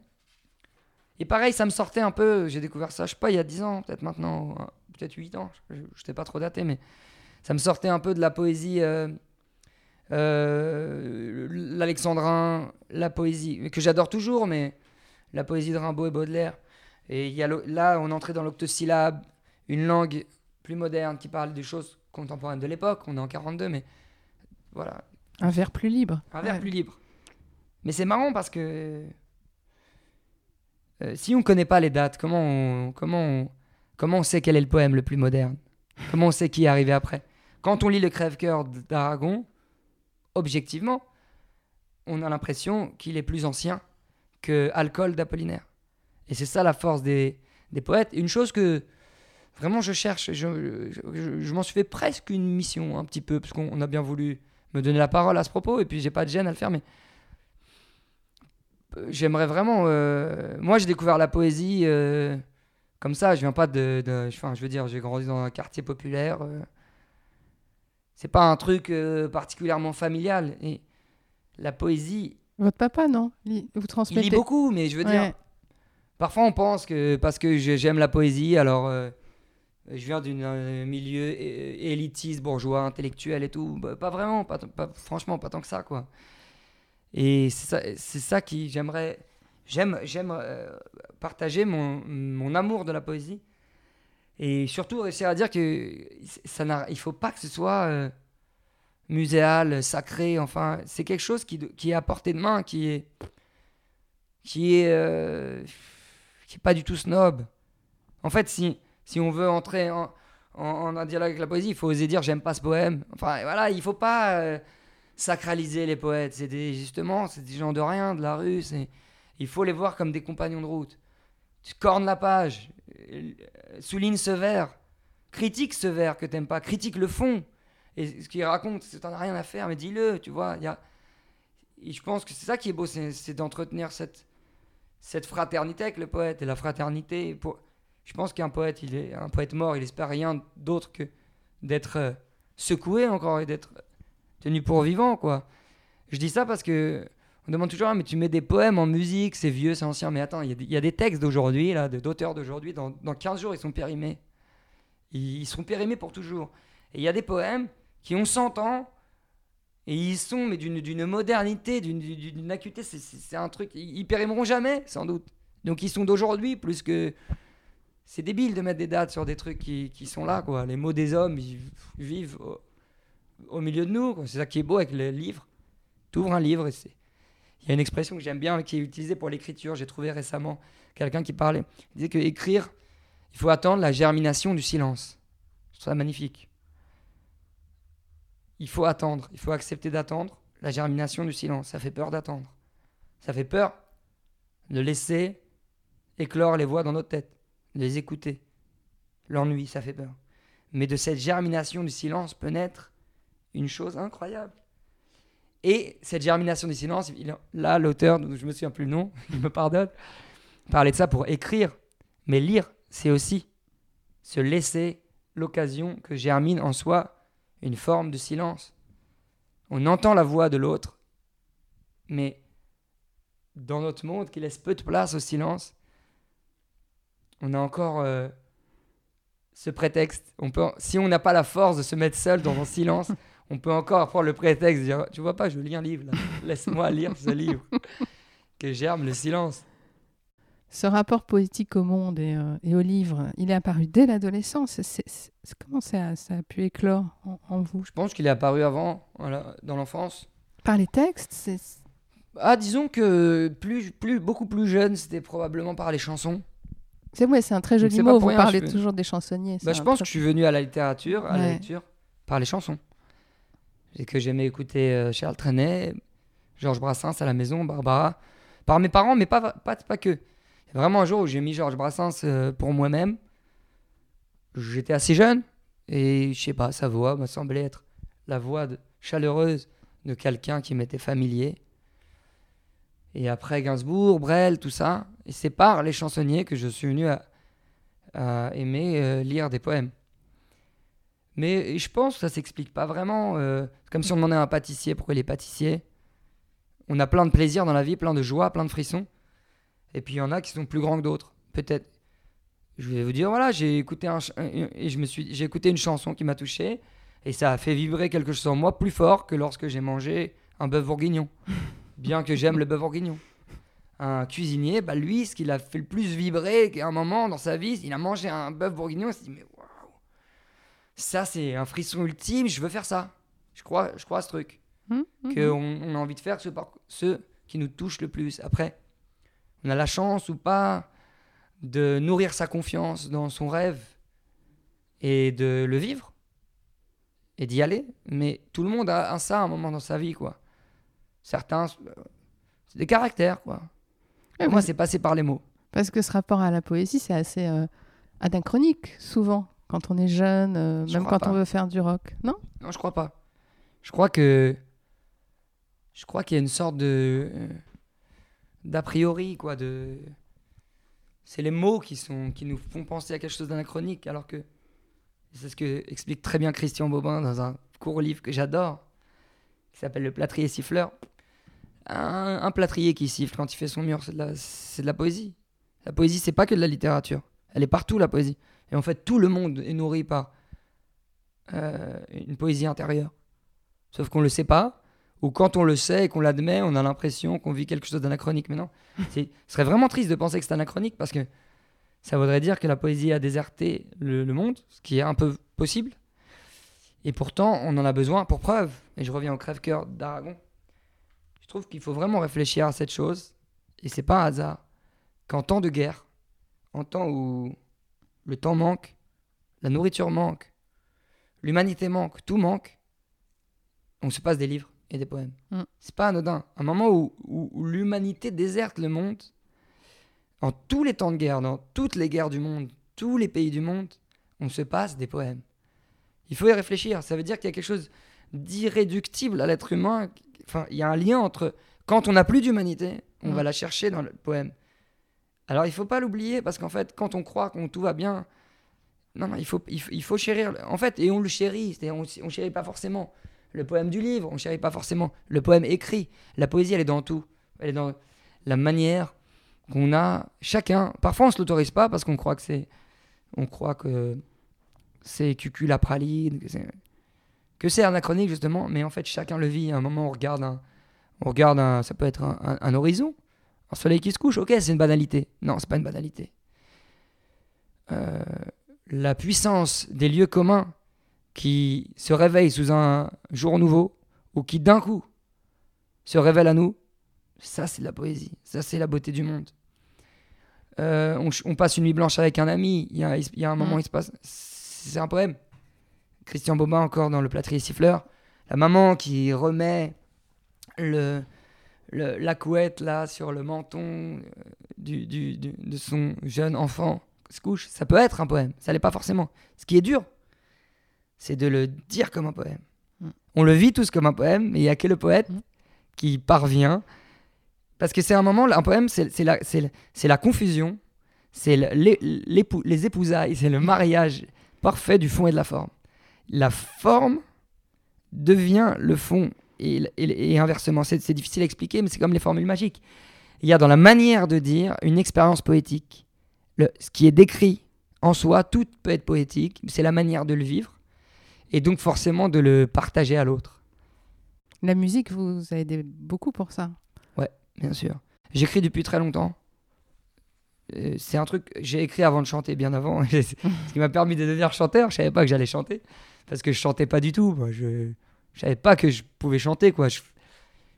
Et pareil, ça me sortait un peu. J'ai découvert ça, je sais pas, il y a 10 ans, peut-être maintenant, euh, peut-être 8 ans. Je n'étais pas trop daté, mais ça me sortait un peu de la poésie. euh, euh, l'alexandrin, la poésie, que j'adore toujours, mais la poésie de Rimbaud et Baudelaire. Et il y a le- là, on entrait dans l'octosyllabe, une langue plus moderne qui parle des choses contemporaines de l'époque. On est en 42, mais voilà, Un verre plus libre. un vers Ouais. plus libre. Mais c'est marrant parce que euh, si on ne connaît pas les dates, comment on, comment, on, comment on sait quel est le poème le plus moderne? Comment on sait qui est arrivé après? Quand on lit le Crève-Cœur d'Aragon, objectivement, on a l'impression qu'il est plus ancien que Alcool d'Apollinaire. Et c'est ça la force des, poètes. Une chose que vraiment je cherche, je, m'en suis fait presque une mission un petit peu, parce qu'on on a bien voulu me donner la parole à ce propos, et puis j'ai pas de gêne à le faire, mais euh, j'aimerais vraiment. euh, Moi, j'ai découvert la poésie euh, comme ça. Je viens pas de. de- Enfin, je veux dire, j'ai grandi dans un quartier populaire. euh, C'est pas un truc euh, particulièrement familial. Et la poésie, Votre papa, non? Vous il transmettez lit beaucoup, mais je veux Ouais. dire, parfois on pense que parce que j'aime la poésie, alors euh, je viens d'un milieu é- élitiste, bourgeois, intellectuel et tout. Bah, pas vraiment, pas, pas- franchement, pas tant que ça, quoi. Et c'est ça, c'est ça qui j'aimerais, j'aime, j'aime euh, partager mon, mon amour de la poésie et surtout réussir à dire que ça n'a, il faut pas que ce soit euh, muséal, sacré. Enfin, c'est quelque chose qui, qui est à portée de main, qui est qui est euh, qui est pas du tout snob. En fait, si si on veut entrer en, en, un dialogue avec la poésie, il faut oser dire j'aime pas ce poème. Enfin voilà, il faut pas sacraliser les poètes. C'est des justement, c'est des gens de rien, de la rue. C'est il faut les voir comme des compagnons de route. Tu cornes la page, euh, souligne ce vers, critique ce vers que t'aimes pas, critique le fond. Et ce qu'il raconte, c'est t'en as rien à faire, mais dis-le, tu vois. Y a, je pense que c'est ça qui est beau, c'est d'entretenir cette, cette fraternité avec le poète. Et la fraternité, je pense qu'un poète, il est un poète mort, il espère rien d'autre que d'être euh, secoué encore et d'être tenu pour vivant, quoi. Je dis ça parce que on demande toujours, Ah, mais tu mets des poèmes en musique, c'est vieux, c'est ancien. Mais attends, il y a des- textes d'aujourd'hui, là, d'auteurs d'aujourd'hui, dans, dans 15 jours, ils sont périmés. Ils, ils seront périmés pour toujours. Et il y a des poèmes qui ont 100 ans et ils sont mais d'une modernité, d'une acuité, c'est- un truc, ils, périmeront jamais, sans doute. Donc ils sont d'aujourd'hui plus que... C'est débile de mettre des dates sur des trucs qui, qui sont là, quoi. Les mots des hommes, ils vivent au, milieu de nous. C'est ça qui est beau avec le livre. Tu ouvres un livre et c'est... Il y a une expression que j'aime bien qui est utilisée pour l'écriture. J'ai trouvé récemment quelqu'un qui parlait. Il disait que écrire, il faut attendre la germination du silence. Je trouve magnifique. Il faut attendre, il faut accepter d'attendre la germination du silence. Ça fait peur d'attendre. Ça fait peur de laisser éclore les voix dans notre tête, de les écouter. L'ennui, ça fait peur. Mais de cette germination du silence peut naître une chose incroyable. Et cette germination du silence, il- là, l'auteur, je me souviens plus le nom, il me pardonne, parlait de ça pour écrire. Mais lire, c'est aussi se laisser l'occasion que germine en soi une forme de silence. On entend la voix de l'autre, mais dans notre monde qui laisse peu de place au silence, on a encore euh, ce prétexte. On peut, si on n'a pas la force de se mettre seul dans un silence, on peut encore prendre le prétexte de dire Tu vois pas, je lis un livre là. Laisse-moi lire ce livre. que germe le silence. Ce rapport poétique au monde et, euh, et au livre, il est apparu dès l'adolescence. C'est- c'est- c'est- comment ça, ça a pu éclore en, en vous? Je pense qu'il est apparu avant, voilà, dans l'enfance. Par les textes c'est- Ah, disons que plus, plus, beaucoup plus jeune, c'était probablement par les chansons. C'est ouais, c'est un très joli mot. Vous rien, parlez je toujours des chansonniers. Bah, je pense très- que je suis venu à la littérature, à la lecture, par les chansons. Et que j'aimais écouter euh, Charles Trenet, Georges Brassens à la maison, Barbara, par mes parents, mais pas, pas, que. Vraiment un jour où j'ai mis Georges Brassens euh, pour moi-même. J'étais assez jeune, et je sais pas, sa voix m'a semblé être la voix chaleureuse de quelqu'un qui m'était familier. Et après Gainsbourg, Brel, tout ça. Et c'est par les chansonniers que je suis venu à, à aimer euh, lire des poèmes. Mais je pense que ça s'explique pas vraiment. euh, comme si on demandait à un pâtissier pourquoi il est pâtissier. On a plein de plaisir dans la vie, plein de joie, plein de frissons. Et puis il y en a qui sont plus grands que d'autres. Peut-être. Je vais vous dire, voilà, j'ai écouté, un et je me suis, j'ai écouté une chanson qui m'a touché. Et ça a fait vibrer quelque chose en moi plus fort que lorsque j'ai mangé un bœuf bourguignon. Bien que j'aime le bœuf bourguignon. Un cuisinier, bah lui, ce qu'il a fait le plus vibrer qu'à un moment dans sa vie, il a mangé un bœuf bourguignon, il s'est dit, mais ça c'est un frisson ultime, je veux faire ça. Je crois, je crois à ce truc. Hum, hum, Qu'on hum. on a envie de faire ce, qui nous touche le plus. Après, on a la chance ou pas de nourrir sa confiance dans son rêve et de le vivre et d'y aller. Mais tout le monde a un ça à un moment dans sa vie, quoi. Certains, euh, c'est des caractères, quoi. Pour moi, c'est passé par les mots. Parce que ce rapport à la poésie, c'est assez euh, anachronique, souvent, quand on est jeune, euh, Je même quand pas. on veut faire du rock. Non? Non, je crois pas. Je crois que. Je crois qu'il y a une sorte de. euh, d'a priori, quoi. De. C'est les mots qui, sont, qui nous font penser à quelque chose d'anachronique, alors que. C'est ce que explique très bien Christian Bobin dans un court livre que j'adore, qui s'appelle Le plâtrier siffleur. Un, un plâtrier qui siffle quand il fait son mur, c'est de, la- c'est de la poésie. La poésie, c'est pas que de la littérature. Elle est partout, la poésie. Et en fait, tout le monde est nourri par euh, une poésie intérieure. Sauf qu'on le sait pas, ou quand on le sait et qu'on l'admet, on a l'impression qu'on vit quelque chose d'anachronique. Mais non, ce serait vraiment triste de penser que c'est anachronique parce que ça voudrait dire que la poésie a déserté le, le monde, ce qui est un peu possible. Et pourtant, on en a besoin pour preuve. Et je reviens au crève-cœur d'Aragon. Je trouve qu'il faut vraiment réfléchir à cette chose. Et c'est pas un hasard qu'en temps de guerre, en temps où le temps manque, la nourriture manque, l'humanité manque, tout manque, on se passe des livres et des poèmes. Mm. C'est pas anodin. Un moment où, où- où l'humanité déserte le monde, en tous les temps de guerre, dans toutes les guerres du monde, tous les pays du monde, on se passe des poèmes. Il faut y réfléchir. Ça veut dire qu'il y a quelque chose d'irréductible à l'être humain. Enfin, il y a un lien entre quand on n'a plus d'humanité, on Mm. va la chercher dans le poème. Alors il faut pas l'oublier parce qu'en fait, quand on croit qu'on tout va bien, non, il faut, il faut, chérir. En fait, et on le chérit. c'est-à-dire On, on chérit pas forcément le poème du livre, on chérit pas forcément le poème écrit. La poésie, elle est dans tout. Elle est dans la manière qu'on a chacun. Parfois, on se l'autorise pas parce qu'on croit que c'est, on croit que c'est cucul la praline, que c'est, que c'est anachronique justement. Mais en fait, chacun le vit. À un moment, on regarde un, on regarde ça peut être un horizon, un soleil qui se couche. Ok, c'est une banalité. Non, c'est pas une banalité. Euh, la puissance des lieux communs qui se réveillent sous un jour nouveau ou qui d'un coup se révèlent à nous, ça c'est de la poésie, ça c'est la beauté du monde. Euh, on, passe une nuit blanche avec un ami, il y a, il y a un moment, Mm. il se passe. C'est un poème. Christian Bobin, encore dans Le plâtrier siffleur, la maman qui remet le, le- la couette là sur le menton euh, du, du- du- de son jeune enfant se couche, ça peut être un poème, ça l'est pas forcément. Ce qui est dur, c'est de le dire comme un poème. Mm. On le vit tous comme un poème, mais il y a que le poète Mm. qui parvient. Parce que c'est un moment, un poème, c'est la, la confusion, c'est le- l'é- l'épou- les épousailles, c'est le mariage parfait du fond et de la forme. La forme devient le fond et, et- et inversement. C'est c'est difficile à expliquer, mais c'est comme les formules magiques. Il y a dans la manière de dire une expérience poétique. Le- ce qui est décrit en soi, tout peut être poétique, c'est la manière de le vivre et donc forcément de le partager à l'autre, La musique vous a aidé beaucoup pour ça. bien sûr. J'écris depuis très longtemps. Euh, C'est un truc, j'ai écrit avant de chanter, bien avant. ce qui m'a permis de devenir chanteur. Je savais pas que j'allais chanter parce que je chantais pas du tout. Moi, je, je savais pas que je pouvais chanter, quoi. Je,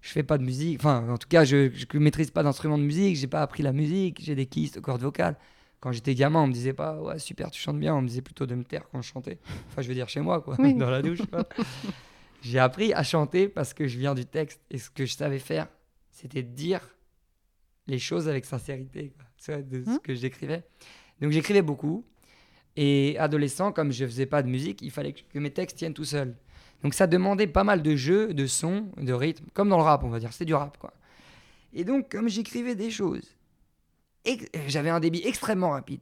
je fais pas de musique. Enfin, en tout cas, je, je maîtrise pas d'instrument de musique. J'ai pas appris la musique. J'ai des kystes aux cordes vocales. Quand j'étais gamin, on me disait pas, ouais, super, tu chantes bien. On me disait plutôt de me taire quand je chantais. Enfin, je veux dire chez moi, quoi, Oui. dans la douche. J'ai appris à chanter parce que je viens du texte et ce que je savais faire, c'était dire les choses avec sincérité, quoi, de ce Hmm. que j'écrivais. Donc j'écrivais beaucoup. Et adolescent, comme je faisais pas de musique, il fallait que mes textes tiennent tout seuls. Donc ça demandait pas mal de jeux, de sons, de rythme, comme dans le rap, on va dire. C'était du rap, quoi. Et donc, comme j'écrivais des choses, j'avais un débit extrêmement rapide.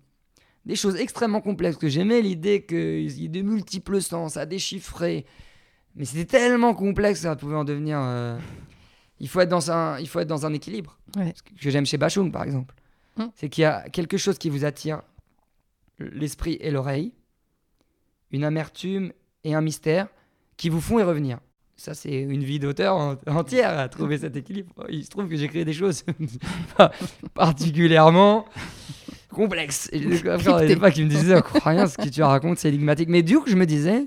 Des choses extrêmement complexes que j'aimais l'idée qu'il y ait de multiples sens à déchiffrer. Mais c'était tellement complexe, ça pouvait en devenir. euh, Il, faut être dans un, il faut être dans un équilibre. Ouais. Ce que j'aime chez Bachung, par exemple. Mm. C'est qu'il y a quelque chose qui vous attire l'esprit et l'oreille, une amertume et un mystère qui vous font y revenir. Ça, c'est une vie d'auteur en- entière à trouver cet équilibre. Il se trouve que j'ai créé des choses pas particulièrement complexes. Et des fois qui me oh, crois rien, ce que tu racontes, c'est énigmatique. Mais du coup, je me disais,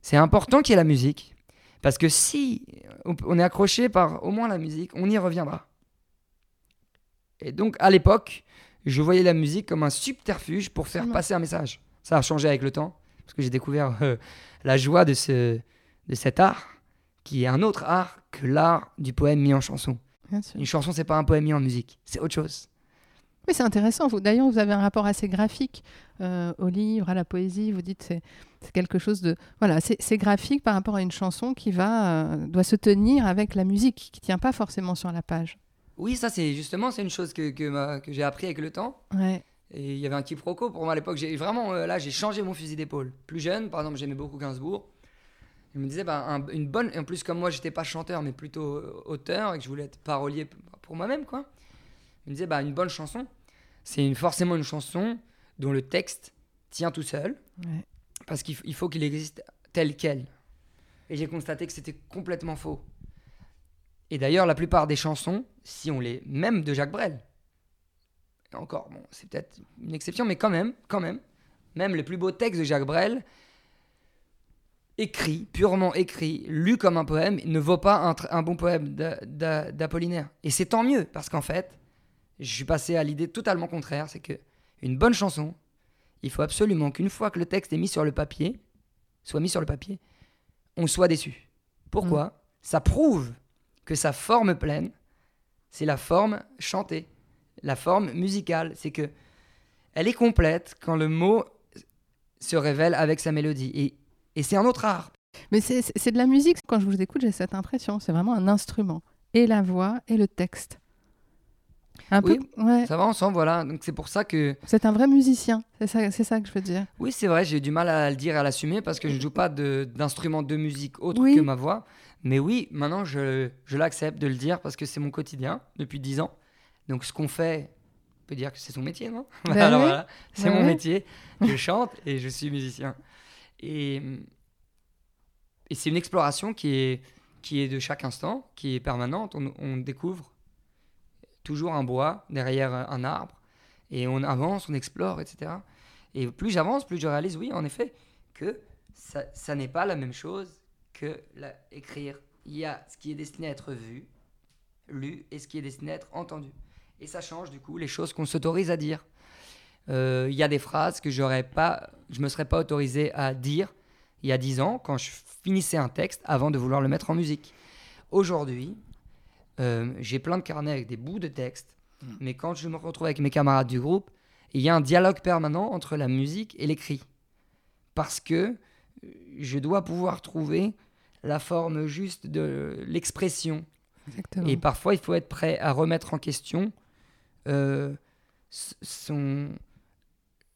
c'est important qu'il y ait la musique. Parce que si on on est accroché par au moins la musique, on y reviendra. Et donc, à l'époque, je voyais la musique comme un subterfuge pour faire passer un message. Ça a changé avec le temps, parce que j'ai découvert euh, la joie de, ce, de cet art, qui est un autre art que l'art du poème mis en chanson. Bien sûr. Une chanson, c'est pas un poème mis en musique, c'est autre chose. Oui, c'est intéressant. Vous, d'ailleurs, vous avez un rapport assez graphique euh, au livre, à la poésie. Vous dites c'est c'est quelque chose de voilà, c'est graphique par rapport à une chanson qui va euh, doit se tenir avec la musique, qui tient pas forcément sur la page. Oui, ça, c'est justement, c'est une chose que, que, j'ai appris avec le temps. Ouais. Et il y avait un quiproquo pour moi à l'époque. J'ai vraiment, euh, là, j'ai changé mon fusil d'épaule. Plus jeune, par exemple, j'aimais beaucoup Gainsbourg. Je me disais, bah, un- une bonne. Et en plus, comme moi, j'étais pas chanteur, mais plutôt euh, auteur, et que je voulais être parolier p- pour moi-même, quoi. Je me disais, bah, une bonne chanson, c'est une- forcément une chanson dont le texte tient tout seul, Ouais. parce qu'il il faut qu'il existe tel quel. Et j'ai constaté que c'était complètement faux. Et d'ailleurs, la plupart des chansons, si on les. Même de Jacques Brel, encore, bon, c'est peut-être une exception, mais quand même, quand même, même les plus beaux textes de Jacques Brel, écrit, purement écrit, lu comme un poème, ne vaut pas un, bon poème d'A- d'A- d'Apollinaire. Et c'est tant mieux, parce qu'en fait, je suis passé à l'idée totalement contraire, c'est que une bonne chanson, il faut absolument qu'une fois que le texte est mis sur le papier, soit mis sur le papier, on soit déçu. Pourquoi? Ça prouve que sa forme pleine, c'est la forme chantée, la forme musicale. C'est que elle est complète quand le mot se révèle avec sa mélodie. Et, et c'est un autre art. Mais c'est- de la musique. Quand je vous écoute, j'ai cette impression. C'est vraiment un instrument. Et la voix et le texte. Un Oui. peu. Ouais. Ça va ensemble, voilà. Donc c'est pour ça que C'est un vrai musicien. C'est ça, ça que je veux dire. oui, c'est vrai, j'ai du mal à le dire et à l'assumer parce que je ne joue pas de- d'instrument de, musique autre Oui. que ma voix. Mais oui, maintenant je, je l'accepte de le dire parce que c'est mon quotidien depuis 10 ans. Donc ce qu'on fait, on peut dire que c'est son métier, non? Alors oui. voilà, c'est Bah mon métier. Je chante et je suis musicien. Et, c'est une exploration qui est, qui est de chaque instant, qui est permanente. On, découvre toujours un bois derrière un arbre et on avance, on explore, etc. Et plus j'avance, plus je réalise, oui, en effet, que ça, ça n'est pas la même chose que la, écrire. Il y a ce qui est destiné à être vu, lu, et ce qui est destiné à être entendu. Et ça change du coup les choses qu'on s'autorise à dire. Euh, Il y a des phrases que j'aurais pas, je me serais pas autorisé à dire il y a dix ans quand je finissais un texte avant de vouloir le mettre en musique. Aujourd'hui, euh, j'ai plein de carnets avec des bouts de texte, mais quand je me retrouve avec mes camarades du groupe, il y a un dialogue permanent entre la musique et l'écrit. Parce que euh, je dois pouvoir trouver la forme juste de l'expression. Et parfois, il faut être prêt à remettre en question euh, son,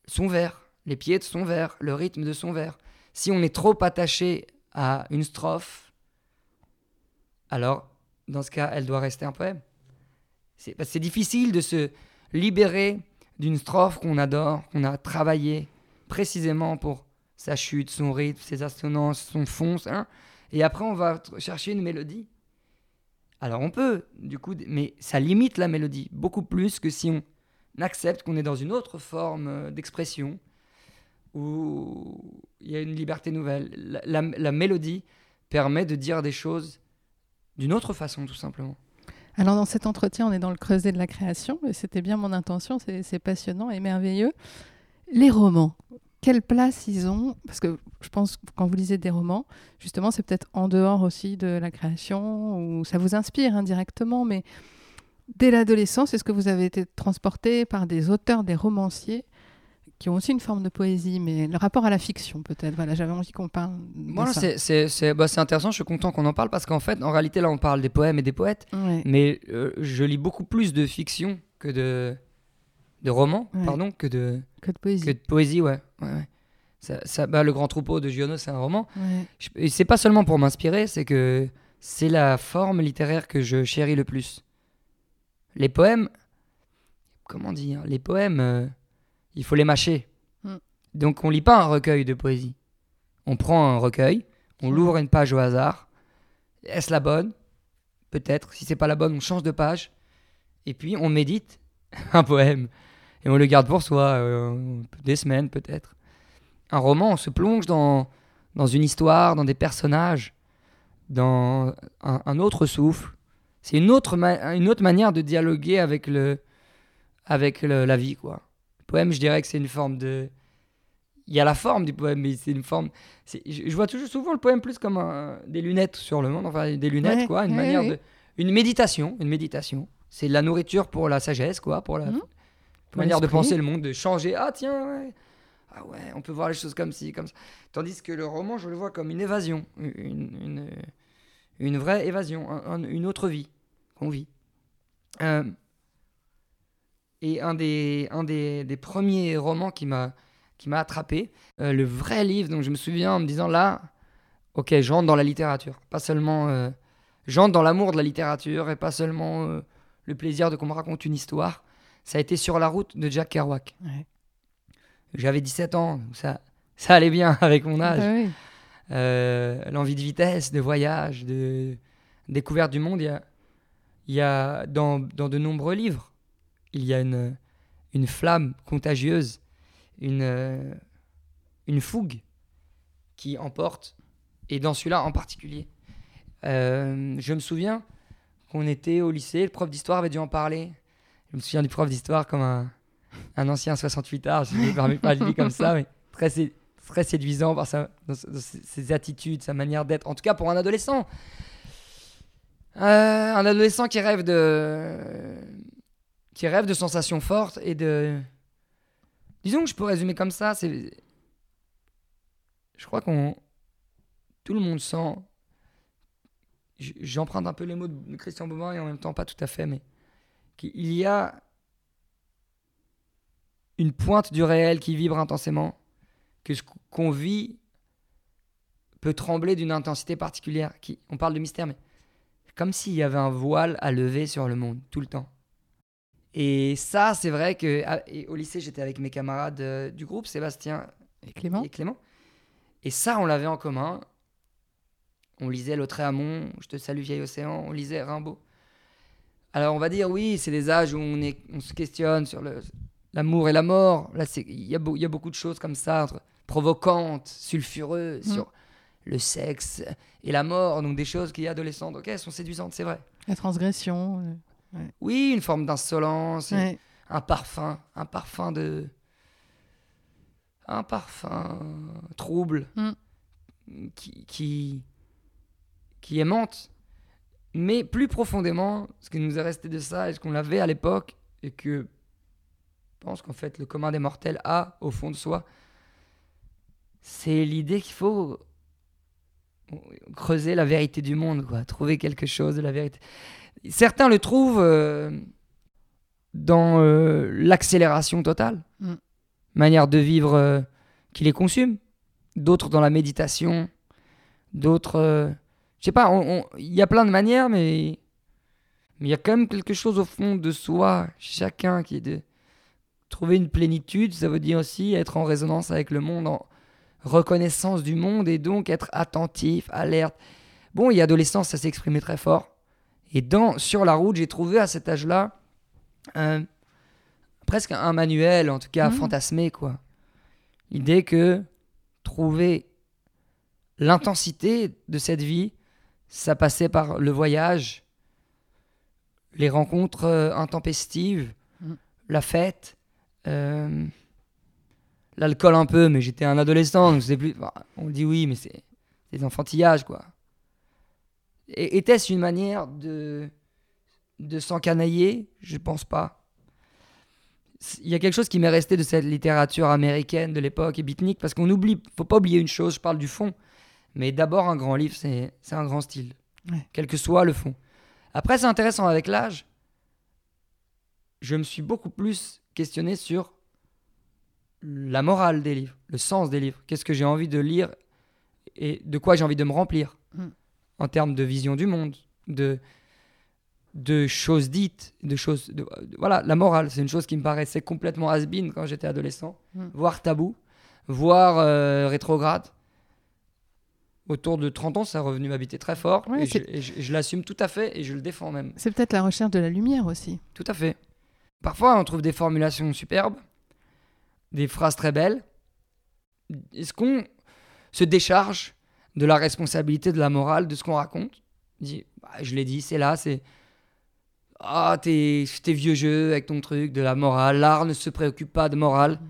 son vers, les pieds de son vers, le rythme de son vers. Si on est trop attaché à une strophe, alors, dans ce cas, elle doit rester un poème. C'est difficile de se libérer d'une strophe qu'on adore, qu'on a travaillé précisément pour sa chute, son rythme, ses assonances, son fond. hein. Et après, on va chercher une mélodie. Alors on peut, du coup, mais ça limite la mélodie beaucoup plus que si on accepte qu'on est dans une autre forme euh, d'expression où il y a une liberté nouvelle. La, mélodie permet de dire des choses d'une autre façon, tout simplement. Alors dans cet entretien, on est dans le creuset de la création, et c'était bien mon intention, c'est c'est passionnant et merveilleux. Les romans, quelle place ils ont? Parce que je pense que quand vous lisez des romans, justement, c'est peut-être en dehors aussi de la création, ou ça vous inspire indirectement, mais dès l'adolescence, est-ce que vous avez été transporté par des auteurs, des romanciers qui ont aussi une forme de poésie, mais le rapport à la fiction peut-être? Voilà, j'avais envie qu'on parle de Voilà, c'est- bah, c'est intéressant, je suis content qu'on en parle parce qu'en fait, en réalité, là, on parle des poèmes et des poètes, Ouais. mais euh, je lis beaucoup plus de fiction que de, de romans, Ouais. pardon, que de, Que de poésie. que de poésie, ouais. Ça, ça- bah, le Grand Troupeau de Giono, c'est un roman. Et c'est pas seulement pour m'inspirer, c'est que c'est la forme littéraire que je chéris le plus. Les poèmes, comment dire, les poèmes, euh, il faut les mâcher. Mm. Donc on lit pas un recueil de poésie. On prend un recueil, on Mm. l'ouvre une page au hasard. Est-ce la bonne? Peut-être. Si c'est pas la bonne, on change de page. Et puis on médite un poème. Et on le garde pour soi, euh, des semaines peut-être. Un roman, on se plonge dans, dans une histoire, dans des personnages, dans un, un autre souffle. C'est une autre, une autre manière de dialoguer avec, le, avec le- la vie. Quoi. Le poème, je dirais que c'est une forme de... Il y a la forme du poème, mais c'est une forme... Je, je vois toujours souvent le poème plus comme un- des lunettes sur le monde, enfin des lunettes, Ouais, quoi, une ouais, manière ouais. de... Une méditation, une méditation. C'est de la nourriture pour la sagesse, quoi, pour la. Pour manière de penser le monde, de changer. Ah tiens. Ah ouais, on peut voir les choses comme ci, comme ça. Tandis que le roman, je le vois comme une évasion, une, une, une vraie évasion, un- un- une autre vie qu'on vit. Euh, et un des, un des, des premiers romans qui m'a qui m'a attrapé, euh, le vrai livre dont je me souviens en me disant là, ok, j'entre dans la littérature. Pas seulement. euh, j'entre dans l'amour de la littérature et pas seulement le plaisir de qu'on me raconte une histoire. Ça a été sur la route de Jack Kerouac. Ouais. J'avais 17 ans, donc ça, ça allait bien avec mon âge. Bah l'envie de vitesse, de voyage, de découverte du monde. Il y a, il y a dans, dans de nombreux livres, il y a une, une flamme contagieuse, une, euh, une fougue qui emporte, et dans celui-là en particulier. Euh, je me souviens qu'on était au lycée, le prof d'histoire avait dû en parler. Je me souviens du prof d'histoire comme un, un ancien 68 art, je ne me pas de lui comme ça, mais très, très séduisant par dans, ses attitudes, sa manière d'être, en tout cas pour un adolescent. Euh, un adolescent qui rêve de qui rêve de sensations fortes et de disons que je peux résumer comme ça c'est je crois qu'on tout le monde sent j'emprunte un peu les mots de Christian Bobin et en même temps pas tout à fait mais qu'il y a une pointe du réel qui vibre intensément que ce qu'on vit peut trembler d'une intensité particulière qui on parle de mystère mais comme s'il y avait un voile à lever sur le monde tout le temps. Et ça, c'est vrai que ah, au lycée, j'étais avec mes camarades euh, du groupe, Sébastien Et Clément et Clément. Et ça, on l'avait en commun. On lisait Le Tréamont, Je te salue, vieil océan, on lisait Rimbaud. Alors, on va dire, oui, c'est des âges où on, est, on se questionne sur l'amour et la mort. Là, il y, a y beaucoup de choses comme ça, entre- provocantes, sulfureuses, Mm. sur le sexe et la mort. Donc, des choses qui, adolescentes, ok, sont séduisantes, c'est vrai. La transgression. Oui, une forme d'insolence, euh, ouais. un parfum, un parfum de. Un parfum trouble Mm. qui, qui, qui aimante. Mais plus profondément, ce qui nous est resté de ça et ce qu'on avait à l'époque, et que je pense qu'en fait le commun des mortels a au fond de soi, c'est l'idée qu'il faut creuser la vérité du monde, quoi, trouver quelque chose de la vérité. Certains le trouvent euh, dans euh, l'accélération totale, Mm. manière de vivre euh, qui les consume. D'autres dans la méditation, d'autres, je sais pas, il y a plein de manières, mais mais il y a quand même quelque chose au fond de soi, chacun qui est de trouver une plénitude. Ça veut dire aussi être en résonance avec le monde, en reconnaissance du monde et donc être attentif, alerte. Bon, a adolescence, ça s'est exprimé très fort. Et dans Sur la route, j'ai trouvé à cet âge-là euh, presque un manuel, en tout cas Mhm. fantasmé, quoi. L'idée que trouver l'intensité de cette vie, ça passait par le voyage, les rencontres euh, intempestives, Mhm. la fête, euh, l'alcool un peu, mais j'étais un adolescent, donc c'est plus. enfin, on dit oui, mais c'est des enfantillages, quoi. Et- Était-ce une manière de, de s'encanailler? Je pense pas. Il y a quelque chose qui m'est resté de cette littérature américaine de l'époque et beatnik, parce qu'on oublie, faut pas oublier une chose, je parle du fond, mais d'abord un grand livre, c'est c'est un grand style, Ouais. quel que soit le fond. Après, c'est intéressant avec l'âge, je me suis beaucoup plus questionné sur la morale des livres, le sens des livres, qu'est-ce que j'ai envie de lire et de quoi j'ai envie de me remplir Mm. en termes de vision du monde, de, de choses dites, de choses. de- de- voilà, la morale, c'est une chose qui me paraissait complètement has-been quand j'étais adolescent, Mm. voire tabou, voire euh, rétrograde. Autour de 30 ans, ça est revenu m'habiter très fort Ouais, et, je, c'est- et je- je l'assume tout à fait et je le défends même. C'est peut-être la recherche de la lumière aussi. Tout à fait. Parfois, on trouve des formulations superbes, des phrases très belles. Est-ce qu'on se décharge de la responsabilité de la morale de ce qu'on raconte? On dit, bah, Je l'ai dit, c'est là, c'est. Ah, tes, tes vieux jeux avec ton truc de la morale. L'art ne se préoccupe pas de morale.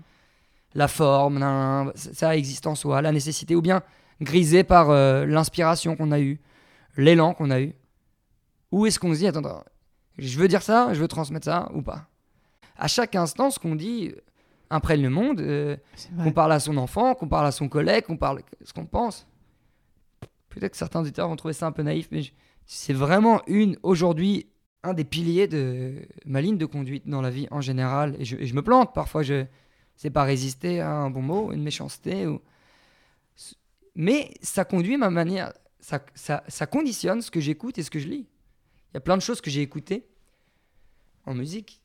La forme, nan, nan, ça existe en soi, la nécessité. Ou bien grisé par euh, l'inspiration qu'on a eue, l'élan qu'on a eu. Où est-ce qu'on se dit, attends, attends, je veux dire ça, je veux transmettre ça ou pas? À chaque instant, ce qu'on dit imprègne le monde, euh, qu'on parle à son enfant, qu'on parle à son collègue, qu'on parle ce qu'on pense. Peut-être que certains auditeurs vont trouver ça un peu naïf, mais je- c'est vraiment une aujourd'hui un des piliers de ma ligne de conduite dans la vie en général. Et je, et je me plante parfois, je sais pas résister à un bon mot, une méchanceté. Ou... Mais ça conduit ma manière, ça, ça, ça conditionne ce que j'écoute et ce que je lis. Il y a plein de choses que j'ai écoutées en musique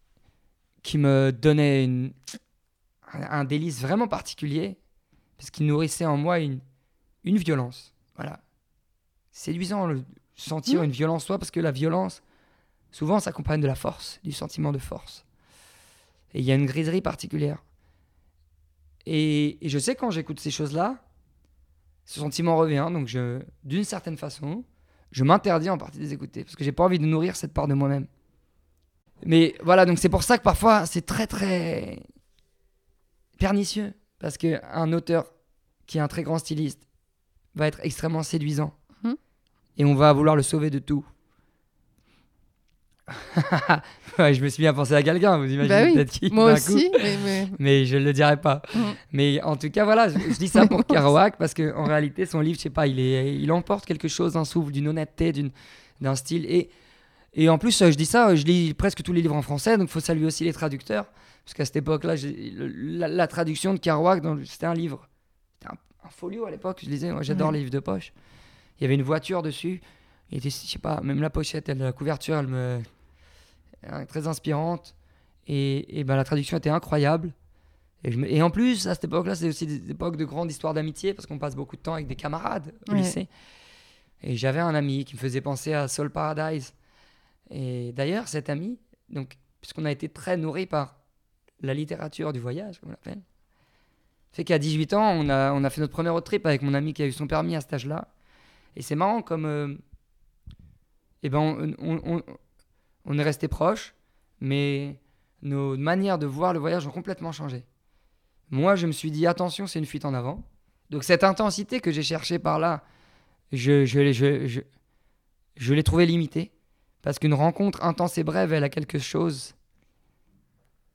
qui me donnaient une- un, un délice vraiment particulier parce qu'ils nourrissaient en moi une, une violence. Voilà. Séduisant le sentir Mhm. une violence soi parce que la violence souvent s'accompagne de la force, du sentiment de force. Et il y a une griserie particulière. Et, et je sais quand j'écoute ces choses-là, ce sentiment revient. Donc, je, d'une certaine façon, je m'interdis en partie de les écouter parce que j'ai pas envie de nourrir cette part de moi-même. Mais voilà, donc c'est pour ça que parfois c'est très très pernicieux parce que un auteur qui est un très grand styliste va être extrêmement séduisant Mhm. et on va vouloir le sauver de tout. ouais, je me suis bien pensé à quelqu'un, vous imaginez Bah oui, peut-être qui Moi coup. aussi, mais, mais- Mais je ne le dirai pas. Mhm. Mais en tout cas, voilà, je, je dis ça pour Kerouac parce qu'en réalité, son livre, je sais pas, il, est, il emporte quelque chose, un souffle, d'une honnêteté, d'un style. Et, et en plus, je dis ça, je lis presque tous les livres en français, donc il faut saluer aussi les traducteurs. Parce qu'à cette époque-là, la, la traduction de Kerouac, c'était un livre. C'était un, un folio à l'époque, je lisais. Moi, j'adore Ouais. les livres de poche. Il y avait une voiture dessus. Il était, je sais pas, même la pochette, elle, la couverture, elle me. elle est très inspirante. Et, et ben, la traduction était incroyable. Et, je me- et en plus, à cette époque-là, c'est aussi des époques de grande histoire d'amitié parce qu'on passe beaucoup de temps avec des camarades au Ouais. lycée. Et j'avais un ami qui me faisait penser à Soul Paradise. Et d'ailleurs, cet ami, donc, puisqu'on a été très nourri par la littérature du voyage, comme on l'appelle, fait qu'à 18 ans, on a, on a fait notre premier road trip avec mon ami qui a eu son permis à cet âge-là. Et c'est marrant comme. euh, eh ben, on, est resté proches, mais nos manières de voir le voyage ont complètement changé. Moi, je me suis dit, attention, c'est une fuite en avant. Donc, cette intensité que j'ai cherchée par là, je, je, je, je, je l'ai trouvée limitée. Parce qu'une rencontre intense et brève, elle a quelque chose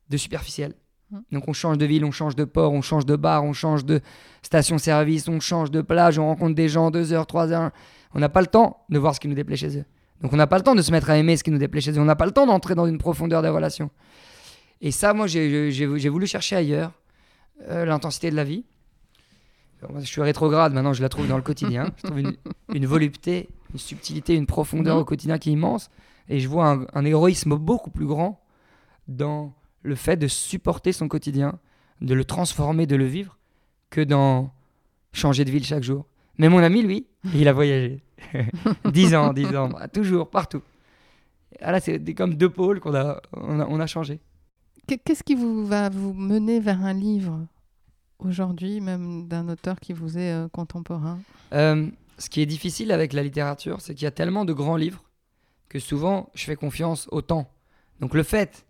de superficiel. Mhm. Donc, on change de ville, on change de port, on change de bar, on change de station-service, on change de plage, on rencontre des gens deux heures, trois heures. On n'a pas le temps de voir ce qui nous déplaît chez eux. Donc, on n'a pas le temps de se mettre à aimer ce qui nous déplaît chez eux. On n'a pas le temps d'entrer dans une profondeur des relations. Et ça, moi, j'ai voulu chercher ailleurs euh, l'intensité de la vie. Je suis rétrograde, maintenant je la trouve dans le quotidien. Je trouve une, une volupté, une subtilité, une profondeur au quotidien qui est immense. Et je vois un, un héroïsme beaucoup plus grand dans le fait de supporter son quotidien, de le transformer, de le vivre, que dans changer de ville chaque jour. Mais mon ami, lui, il a voyagé. 10 ans, 10 ans, toujours, partout. Ah là, c'est comme deux pôles qu'on a, on a, on a changé. Qu'est- Qu'est-ce qui vous va vous mener vers un livre aujourd'hui, même d'un auteur qui vous est euh, contemporain? Euh, ce qui est difficile avec la littérature, c'est qu'il y a tellement de grands livres que souvent je fais confiance au temps. Donc le fait,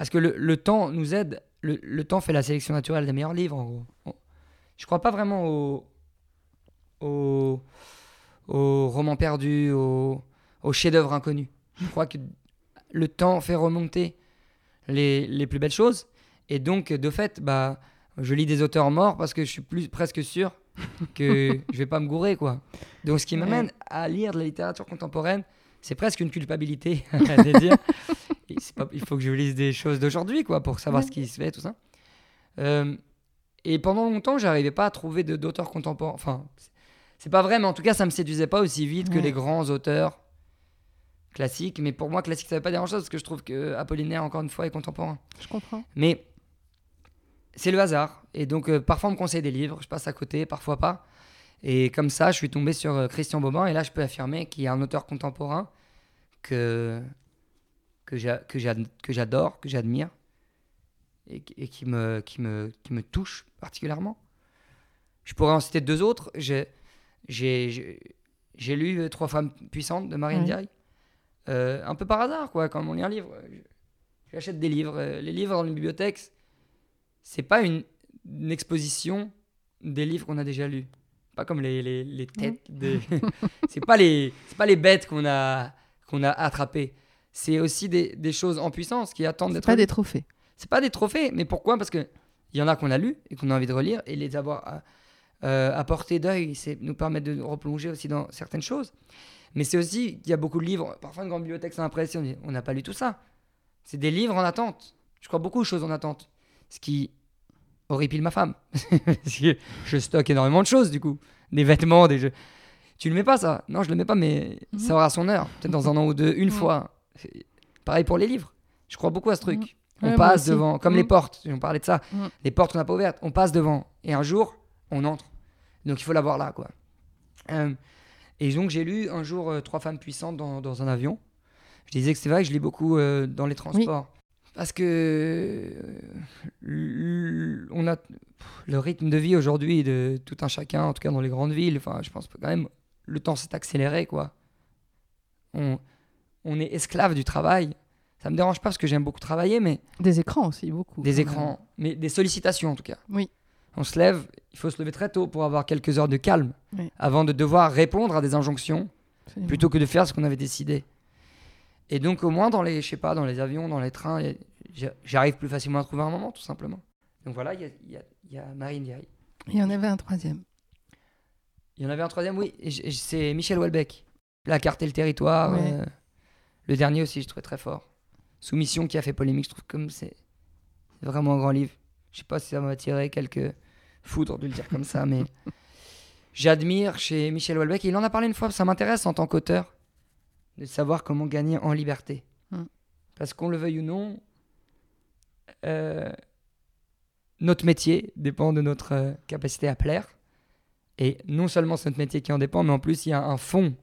parce que le, le temps nous aide, le, le temps fait la sélection naturelle des meilleurs livres en gros. On- Je crois pas vraiment au, au, au roman perdu, au, au chef-d'œuvre inconnu. Je crois que le temps fait remonter les, les plus belles choses. Et donc, de fait, bah, je lis des auteurs morts parce que je suis plus, presque sûr que je vais pas me gourer quoi. Donc ce qui Ouais. m'amène à lire de la littérature contemporaine, c'est presque une culpabilité dire pas- il faut que je lise des choses d'aujourd'hui quoi pour savoir Ouais. ce qui se fait tout ça. Euh, et pendant longtemps, j'arrivais pas à trouver d'auteurs contemporains. Enfin, c'est- pas vrai, mais en tout cas, ça me séduisait pas aussi vite que les grands auteurs classiques. Mais pour moi, classique, ça veut pas dire grand chose parce que je trouve que Apollinaire, encore une fois, est contemporain. Je comprends. Mais c'est le hasard. Et donc, euh, parfois, on me conseille des livres, je passe à côté, parfois pas. Et comme ça, je suis tombé sur euh, Christian Bobin. Et là, je peux affirmer qu'il y a un auteur contemporain que, que j'a- que j'ad- que j'adore, que j'admire. Et, qui- et qui, me, qui, me, qui me touche particulièrement. Je pourrais en citer deux autres. J'ai lu Trois femmes puissantes de Marianne Ouais. Diaye. Euh, un peu par hasard, quoi, quand on lit un livre. J'achète des livres. Euh, Les livres dans une bibliothèque, c'est pas une, une exposition des livres qu'on a déjà lus. Pas comme les, les, les têtes. des- c'est pas les c'est pas les bêtes qu'on a qu'on a attrapées. C'est aussi des, des choses en puissance qui attendent d'être pas lues. des trophées. C'est pas des trophées, mais pourquoi? Parce que il y en a qu'on a lu et qu'on a envie de relire et les avoir à, euh, à portée d'œil, c'est nous permettre de replonger aussi dans certaines choses. Mais c'est aussi qu'il y a beaucoup de livres. Parfois, une grande bibliothèque, ça impressionne. On n'a pas lu tout ça. C'est des livres en attente. Je crois beaucoup de choses en attente. Ce qui horripile ma femme. Parce que je stocke énormément de choses, du coup. des vêtements, des jeux. Tu le mets pas ça? Non, je le mets pas, mais Mhm. ça aura son heure. Peut-être dans un an ou deux, une fois. Pareil pour les livres. Je crois beaucoup à ce truc. Mhm. On Ouais, passe devant, comme les portes. On parlait de ça. Mhm. Les portes qu'on n'a pas ouvertes, on passe devant. Et un jour, on entre. Donc il faut l'avoir là, quoi. Euh, et donc j'ai lu un jour euh, Trois femmes puissantes dans, dans un avion. Je disais que c'est vrai que je lis beaucoup euh, dans les transports. Parce que euh, on a le rythme de vie aujourd'hui de tout un chacun, en tout cas dans les grandes villes. Enfin, je pense que quand même le temps s'est accéléré, quoi. On, on est esclave du travail. Ça me dérange pas parce que j'aime beaucoup travailler, mais Des écrans aussi, beaucoup. des écrans, mais des sollicitations en tout cas. Oui. On se lève, il faut se lever très tôt pour avoir quelques heures de calme Oui. avant de devoir répondre à des injonctions Absolument. plutôt que de faire ce qu'on avait décidé. Et donc au moins dans les, je sais pas, dans les avions, dans les trains, j'arrive plus facilement à trouver un moment tout simplement. Donc voilà, il y a, y a- il y a Marine Diaye. Il y en avait un troisième. Il y en avait un troisième, oui, c'est Michel Houellebecq. La carte et le territoire. Ouais. euh, le dernier aussi, je trouvais très fort. Soumission qui a fait polémique, je trouve comme c'est vraiment un grand livre. Je sais pas si ça m'a attiré quelques foudres de le dire comme ça, mais j'admire chez Michel Houellebecq. Il en a parlé une fois, ça m'intéresse en tant qu'auteur de savoir comment gagner en liberté. Mm. Parce qu'on le veuille ou non, euh, notre métier dépend de notre euh, capacité à plaire. Et non seulement c'est notre métier qui en dépend, mais en plus il y a un fond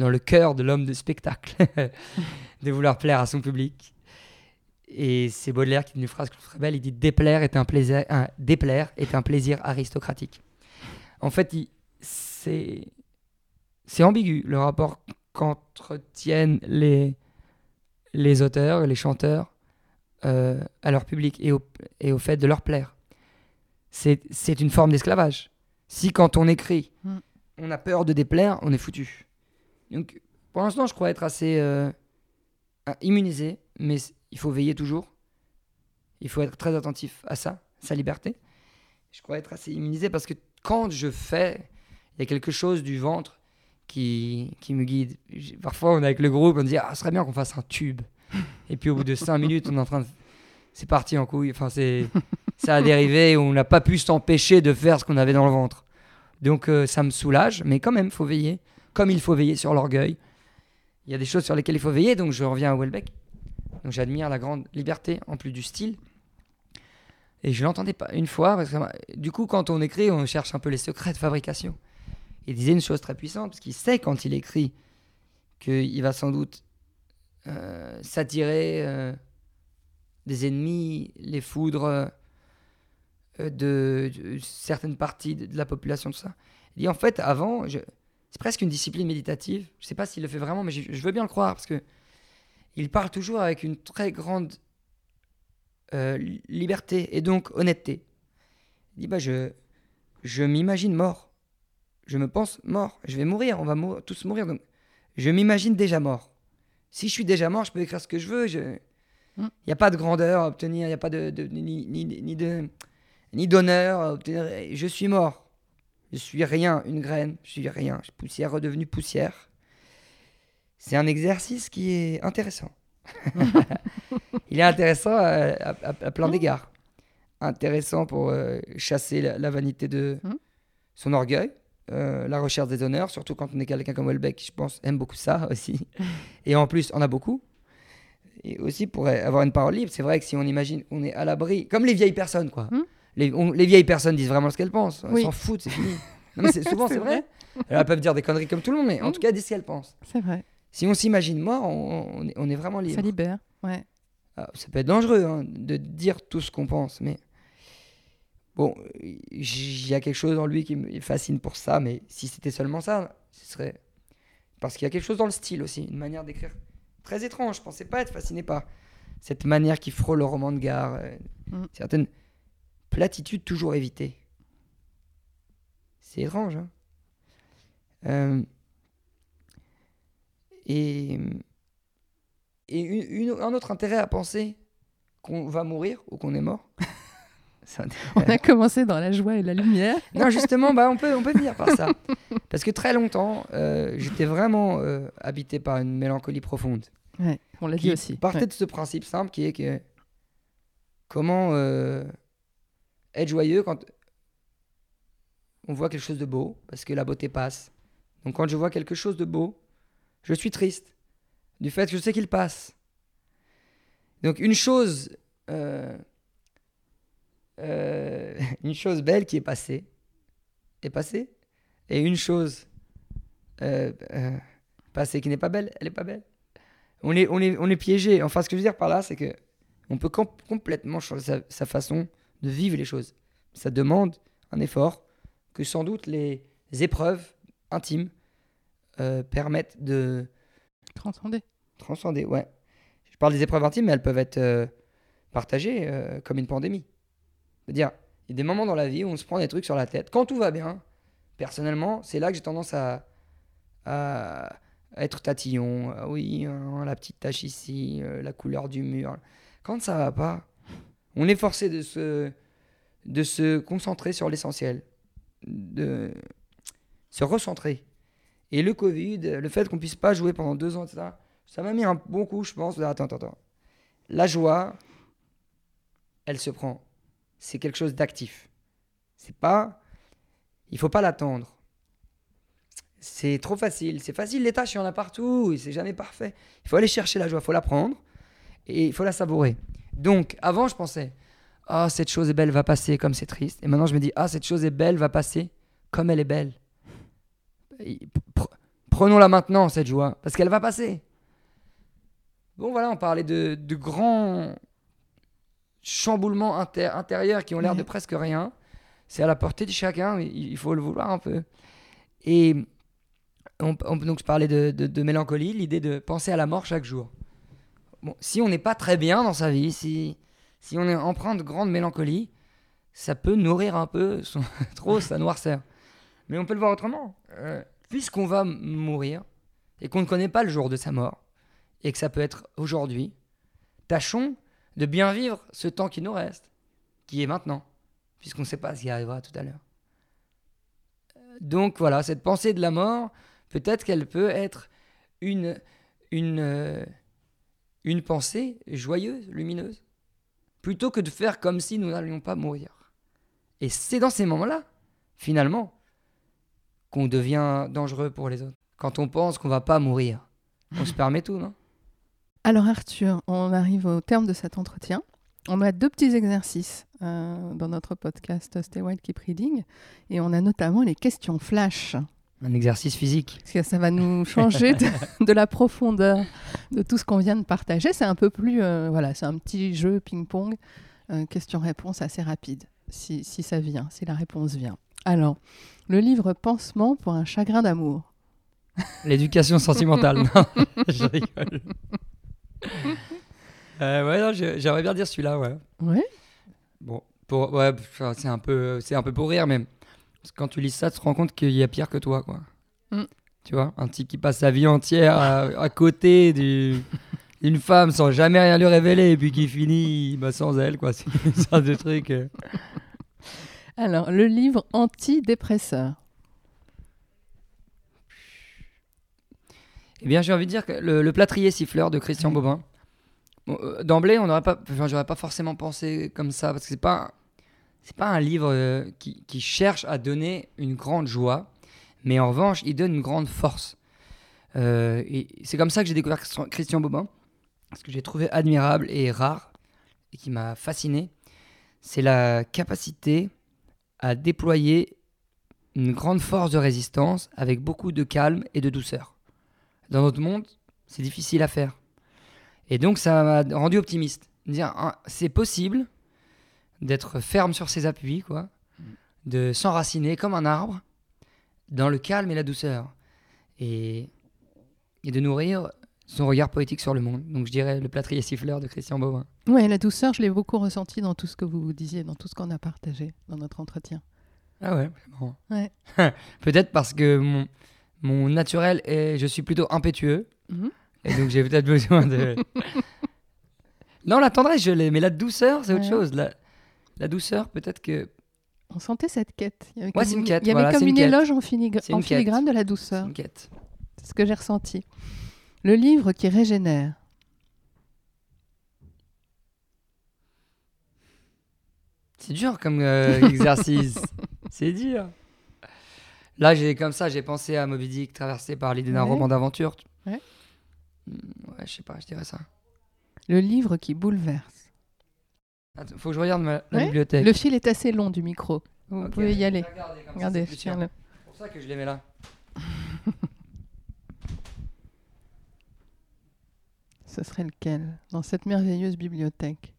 dans le cœur de l'homme de spectacle de vouloir plaire à son public. Et c'est Baudelaire qui dit une phrase que je trouve très belle, il dit déplaire est un plaisir, un, déplaire est un plaisir aristocratique. En fait, c'est c'est ambigu le rapport qu'entretiennent les les auteurs, les chanteurs euh, à leur public et au, et au fait de leur plaire. C'est c'est une forme d'esclavage. Si quand on écrit, Mm. on a peur de déplaire, on est foutu. Donc, pour l'instant, je crois être assez euh, euh, immunisé, mais il faut veiller toujours. Il faut être très attentif à ça, sa liberté. Je crois être assez immunisé parce que quand je fais, il y a quelque chose du ventre qui, qui me guide. Parfois, on est avec le groupe, on dit Ah, ce serait bien qu'on fasse un tube. Et puis, au bout de cinq minutes, on est en train de. C'est parti en couille. Enfin, c'est. Ça a dérivé, on n'a pas pu s'empêcher de faire ce qu'on avait dans le ventre. Donc, euh, ça me soulage, mais quand même, il faut veiller. Comme il faut veiller sur l'orgueil. Il y a des choses sur lesquelles il faut veiller, donc je reviens à Welbeck. Donc, j'admire la grande liberté, en plus du style. Et je l'entendais pas une fois, parce que du coup, quand on écrit, on cherche un peu les secrets de fabrication. Il disait une chose très puissante, parce qu'il sait quand il écrit qu'il va sans doute euh, s'attirer euh, des ennemis, les foudres euh, de, certaines parties de, de la population, tout ça. Il dit en fait, avant, je- c'est presque une discipline méditative. Je sais pas s'il le fait vraiment, mais je, je veux bien le croire, parce que il parle toujours avec une très grande euh, li- liberté et donc honnêteté. Il dit bah je je m'imagine mort. Je me pense mort. Je vais mourir. On va mou- tous mourir. Donc je m'imagine déjà mort. Si je suis déjà mort, je peux écrire ce que je veux. Je... Il n'y a pas de grandeur à obtenir. Il n'y a pas de, de- ni, ni, ni de ni d'honneur à obtenir. Je suis mort. Je suis rien, une graine. Je suis rien. Je suis poussière redevenue poussière. C'est un exercice qui est intéressant. Il est intéressant à, à- à- à plein Mm. d'égards. Intéressant pour euh, chasser la, la vanité de Mm. son orgueil, euh, la recherche des honneurs, surtout quand on est quelqu'un comme Welbeck, qui je pense aime beaucoup ça aussi. Et en plus, on a beaucoup. Et aussi pour avoir une parole libre, c'est vrai que si on imagine qu'on est à l'abri, comme les vieilles personnes, quoi. Mm. Les, on- les vieilles personnes disent vraiment ce qu'elles pensent. Elles Oui. s'en foutent, c'est fini. Non, mais c'est- souvent, c'est vrai. Elles peuvent dire des conneries comme tout le monde, mais en tout cas, disent ce qu'elles pensent. C'est vrai. Si on s'imagine mort, on, on est, on est vraiment libre. Ça libère. Ouais. Ah, ça peut être dangereux hein, de dire tout ce qu'on pense, mais bon, il y a quelque chose en lui qui me fascine pour ça, mais si c'était seulement ça, ce serait parce qu'il y a quelque chose dans le style aussi, une manière d'écrire très étrange. Je pensais pas être fasciné par cette manière qui frôle le roman de gare, euh, Mm. certaines platitudes toujours évitées. C'est étrange. Hein Euh, et et une- une- un autre intérêt à penser qu'on va mourir ou qu'on est mort. On a commencé dans la joie et la lumière. non, justement, bah, on, peut, on peut venir par ça. Parce que très longtemps, euh, j'étais vraiment euh, habité par une mélancolie profonde. Ouais, on l'a dit aussi. partait Ouais. de ce principe simple qui est que comment euh, être joyeux quand on voit quelque chose de beau, parce que la beauté passe. Donc quand je vois quelque chose de beau, je suis triste du fait que je sais qu'il passe. Donc une chose, euh, euh, une chose belle qui est passée, est passée, et une chose euh, passée qui n'est pas belle, elle n'est pas belle. On est, on est, on est piégé. Enfin, ce que je veux dire par là, c'est que on peut com- complètement changer sa façon de vivre les choses. Ça demande un effort que sans doute les épreuves intimes euh, permettent de Transcender. transcender. Ouais. Je parle des épreuves intimes, mais elles peuvent être euh, partagées euh, comme une pandémie. C'est-à-dire, il y a des moments dans la vie où on se prend des trucs sur la tête. Quand tout va bien, personnellement, c'est là que j'ai tendance à, être tatillon. Ah oui, hein, la petite tache ici, la couleur du mur. Quand ça va pas, on est forcé de se, de se concentrer sur l'essentiel, de se recentrer. Et le Covid, le fait qu'on puisse pas jouer pendant deux ans, etc., ça m'a mis un bon coup, je pense. Attends, attends, attends. La joie, elle se prend. C'est quelque chose d'actif. C'est pas. Il faut pas l'attendre. C'est trop facile. C'est facile, les tâches, il y en a partout. C'est jamais parfait. Il faut aller chercher la joie, il faut la prendre et il faut la savourer. Donc, avant, je pensais, ah, cette chose est belle, va passer comme c'est triste. Et maintenant, je me dis, ah, cette chose est belle, va passer comme elle est belle. Prenons-la maintenant, cette joie, parce qu'elle va passer. Bon, voilà, on parlait de, de grands chamboulements inter- intérieurs qui ont l'air de presque rien. C'est à la portée de chacun, il il faut le vouloir un peu. Et on- on- donc, je parlais de, de- de mélancolie, l'idée de penser à la mort chaque jour. Si on n'est pas très bien dans sa vie, si, on est empreint de grande mélancolie, ça peut nourrir un peu trop sa noirceur. Mais on peut le voir autrement. Euh, Puisqu'on va mourir et qu'on ne connaît pas le jour de sa mort, et que ça peut être aujourd'hui, tâchons de bien vivre ce temps qui nous reste, qui est maintenant, puisqu'on ne sait pas ce qui arrivera tout à l'heure. Donc voilà, cette pensée de la mort, peut-être qu'elle peut être une, une, euh, une pensée joyeuse, lumineuse, plutôt que de faire comme si nous n'allions pas mourir. Et c'est dans ces moments-là, finalement, qu'on devient dangereux pour les autres. Quand on pense qu'on va pas mourir, on se permet tout, non? Alors Arthur, on arrive au terme de cet entretien. On a deux petits exercices euh, dans notre podcast Stay Wild Keep Reading et on a notamment les questions flash. Un exercice physique. Parce que ça va nous changer de, de la profondeur de tout ce qu'on vient de partager. C'est un peu plus, euh, voilà, c'est un petit jeu ping-pong, euh, question-réponse assez rapide, si, si ça vient, si la réponse vient. Alors, le livre Pansement pour un chagrin d'amour. L'éducation sentimentale. Non, je rigole. Euh, ouais, j'aimerais bien dire celui-là, ouais. Ouais. Bon, pour, ouais, c'est un peu, c'est un peu pour rire, mais parce que quand tu lis ça, tu te rends compte qu'il y a pire que toi, quoi. Mm. Tu vois, un type qui passe sa vie entière à, à côté du- d'une femme sans jamais rien lui révéler, et puis qui finit bah, sans elle, quoi. C'est une sorte de truc. euh. Alors, le livre antidépresseur. Eh bien, j'ai envie de dire que le, le plâtrier siffleur de Christian Bobin. Euh, D'emblée, on n'aurait pas, enfin, j'aurais pas forcément pensé comme ça parce que c'est pas, c'est pas un livre euh, qui, cherche à donner une grande joie, mais en revanche, il donne une grande force. Euh, et c'est comme ça que j'ai découvert Christian- Bobin, ce que j'ai trouvé admirable et rare et qui m'a fasciné, c'est la capacité à déployer une grande force de résistance avec beaucoup de calme et de douceur dans notre monde, c'est difficile à faire. Et donc, ça m'a rendu optimiste. Dire, ah, c'est possible d'être ferme sur ses appuis, quoi, de s'enraciner comme un arbre dans le calme et la douceur, et, et de nourrir son regard poétique sur le monde. Donc, je dirais le plâtrier siffleur de Christian Bobin. Oui, la douceur, je l'ai beaucoup ressentie dans tout ce que vous disiez, dans tout ce qu'on a partagé dans notre entretien. Ah ouais, marrant. Ouais. peut-être parce que mon, mon naturel est, je suis plutôt impétueux. Mhm. Et donc j'ai peut-être besoin de. non, la tendresse, je l'ai, mais la douceur, c'est autre chose. La, la douceur, peut-être que. On sentait cette quête. Il y avait Ouais, comme c'est une quête, Il y avait voilà, comme c'est une, éloge en, C'est filigrane de la C'est douceur. une quête. C'est ce que j'ai ressenti. Le livre qui régénère. C'est dur comme euh, exercice. c'est dur. Là, j'ai comme ça, j'ai pensé à Moby Dick traversé par l'idée d'un Ouais. roman d'aventure. Ouais. Hmm, Ouais, je sais pas, je dirais ça. Le livre qui bouleverse. Attends, faut que je regarde ma- la Ouais, bibliothèque. Le fil est assez long du micro. Vous pouvez y je aller. Regardez, c'est plus sûr. tiens-le. C'est pour ça que je les mets là. Ce serait lequel? Dans cette merveilleuse bibliothèque.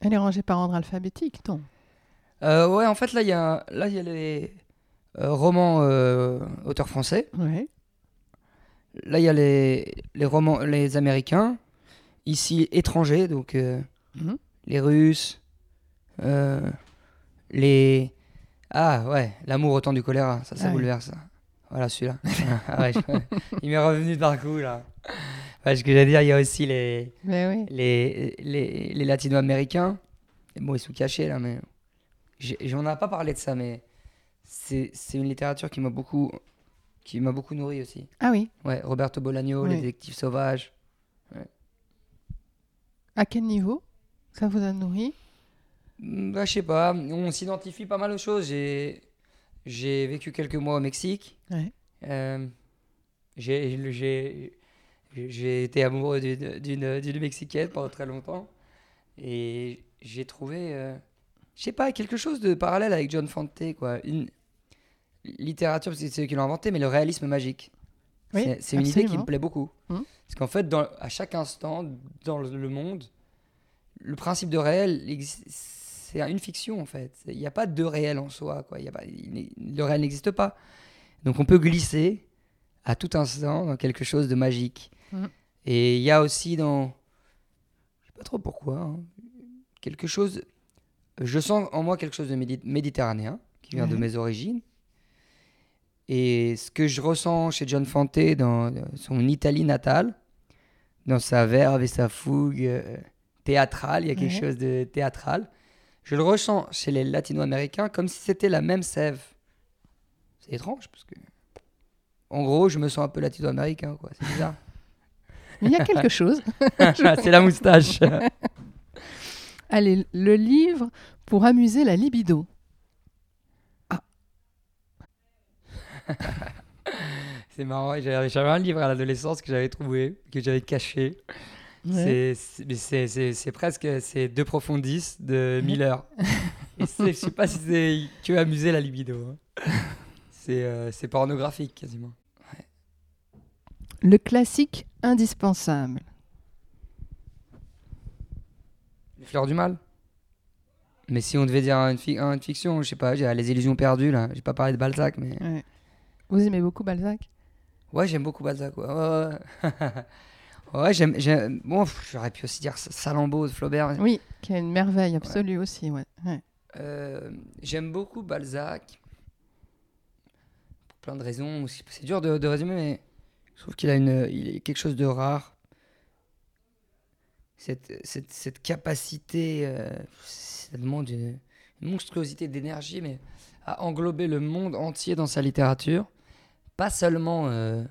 Elle est rangée par ordre alphabétique, non Euh, ouais, en fait, là, il y a, là, y a les euh, romans euh, auteurs français. Ouais. Là, il y a les, les romans, les américains. Ici, étrangers, donc euh, Mhm. les Russes, euh, les. Ah ouais, l'amour au temps du choléra, ça, ça Ah bouleverse. Voilà celui-là. Ah ouais, je- Il m'est revenu d'un coup là. Ouais, ce que j'allais dire, il y a aussi les, oui. les, les, les latino-américains. Bon, ils sont cachés là, mais. J'en ai pas parlé de ça, mais c'est une littérature qui m'a beaucoup, qui m'a beaucoup nourri aussi. Ah oui. Ouais, Roberto Bolaño, Oui. Les Détectives Sauvages. À quel niveau ça vous a nourri? Mm, Bah, je sais pas, on s'identifie pas mal aux choses. J'ai, j'ai vécu quelques mois au Mexique. Ouais. Euh, j'ai, j'ai, j'ai été amoureux d'une, d'une, d'une Mexicaine pendant très longtemps. Et j'ai trouvé, euh, je sais pas, quelque chose de parallèle avec John Fante, quoi. Une littérature, c'est c'est eux qui l'ont inventé, mais le réalisme magique. Oui, c'est, une idée qui me plaît beaucoup. Mhm. Parce qu'en fait, dans, à chaque instant, dans le, le monde, le principe de réel, c'est une fiction en fait. Il n'y a pas de réel en soi. Quoi. Il y a pas, il n'est- le réel n'existe pas. Donc on peut glisser à tout instant dans quelque chose de magique. Mhm. Et il y a aussi dans. Je sais pas trop pourquoi. hein, quelque chose. Je sens en moi quelque chose de médi- méditerranéen qui vient de mes origines. Et ce que je ressens chez John Fante dans son Italie natale, dans sa verve et sa fougue euh, théâtrale, il y a quelque Ouais. chose de théâtral. Je le ressens chez les latino-américains comme si c'était la même sève. C'est étrange parce que. En gros, je me sens un peu latino-américain, quoi. C'est bizarre. Mais il y a quelque chose. c'est la moustache. Allez, le livre pour amuser la libido. c'est marrant. J'avais un livre à l'adolescence que j'avais trouvé, que j'avais caché. Ouais. C'est- presque c'est deux profondis de Miller. Et je sais pas si c'est que amuser la libido. hein. C'est euh, c'est pornographique quasiment. Le classique indispensable. Les fleurs du mal. Mais si on devait dire une, fi- une fiction, je sais pas, j'ai les illusions perdues là. J'ai pas parlé de Balzac, mais Ouais. Vous aimez beaucoup Balzac ouais, j'aime beaucoup Balzac. Ouais, ouais, ouais. Ouais, j'aime. Bon, j'aurais pu aussi dire Salammbô de Flaubert. Oui, qui est une merveille absolue aussi. Ouais. Euh, J'aime beaucoup Balzac. Pour plein de raisons. C'est c'est dur de, de résumer, mais je trouve qu'il a une, il est quelque chose de rare. Cette, cette, cette capacité, euh, ça demande une, une monstruosité d'énergie, mais à englober le monde entier dans sa littérature. Pas seulement euh,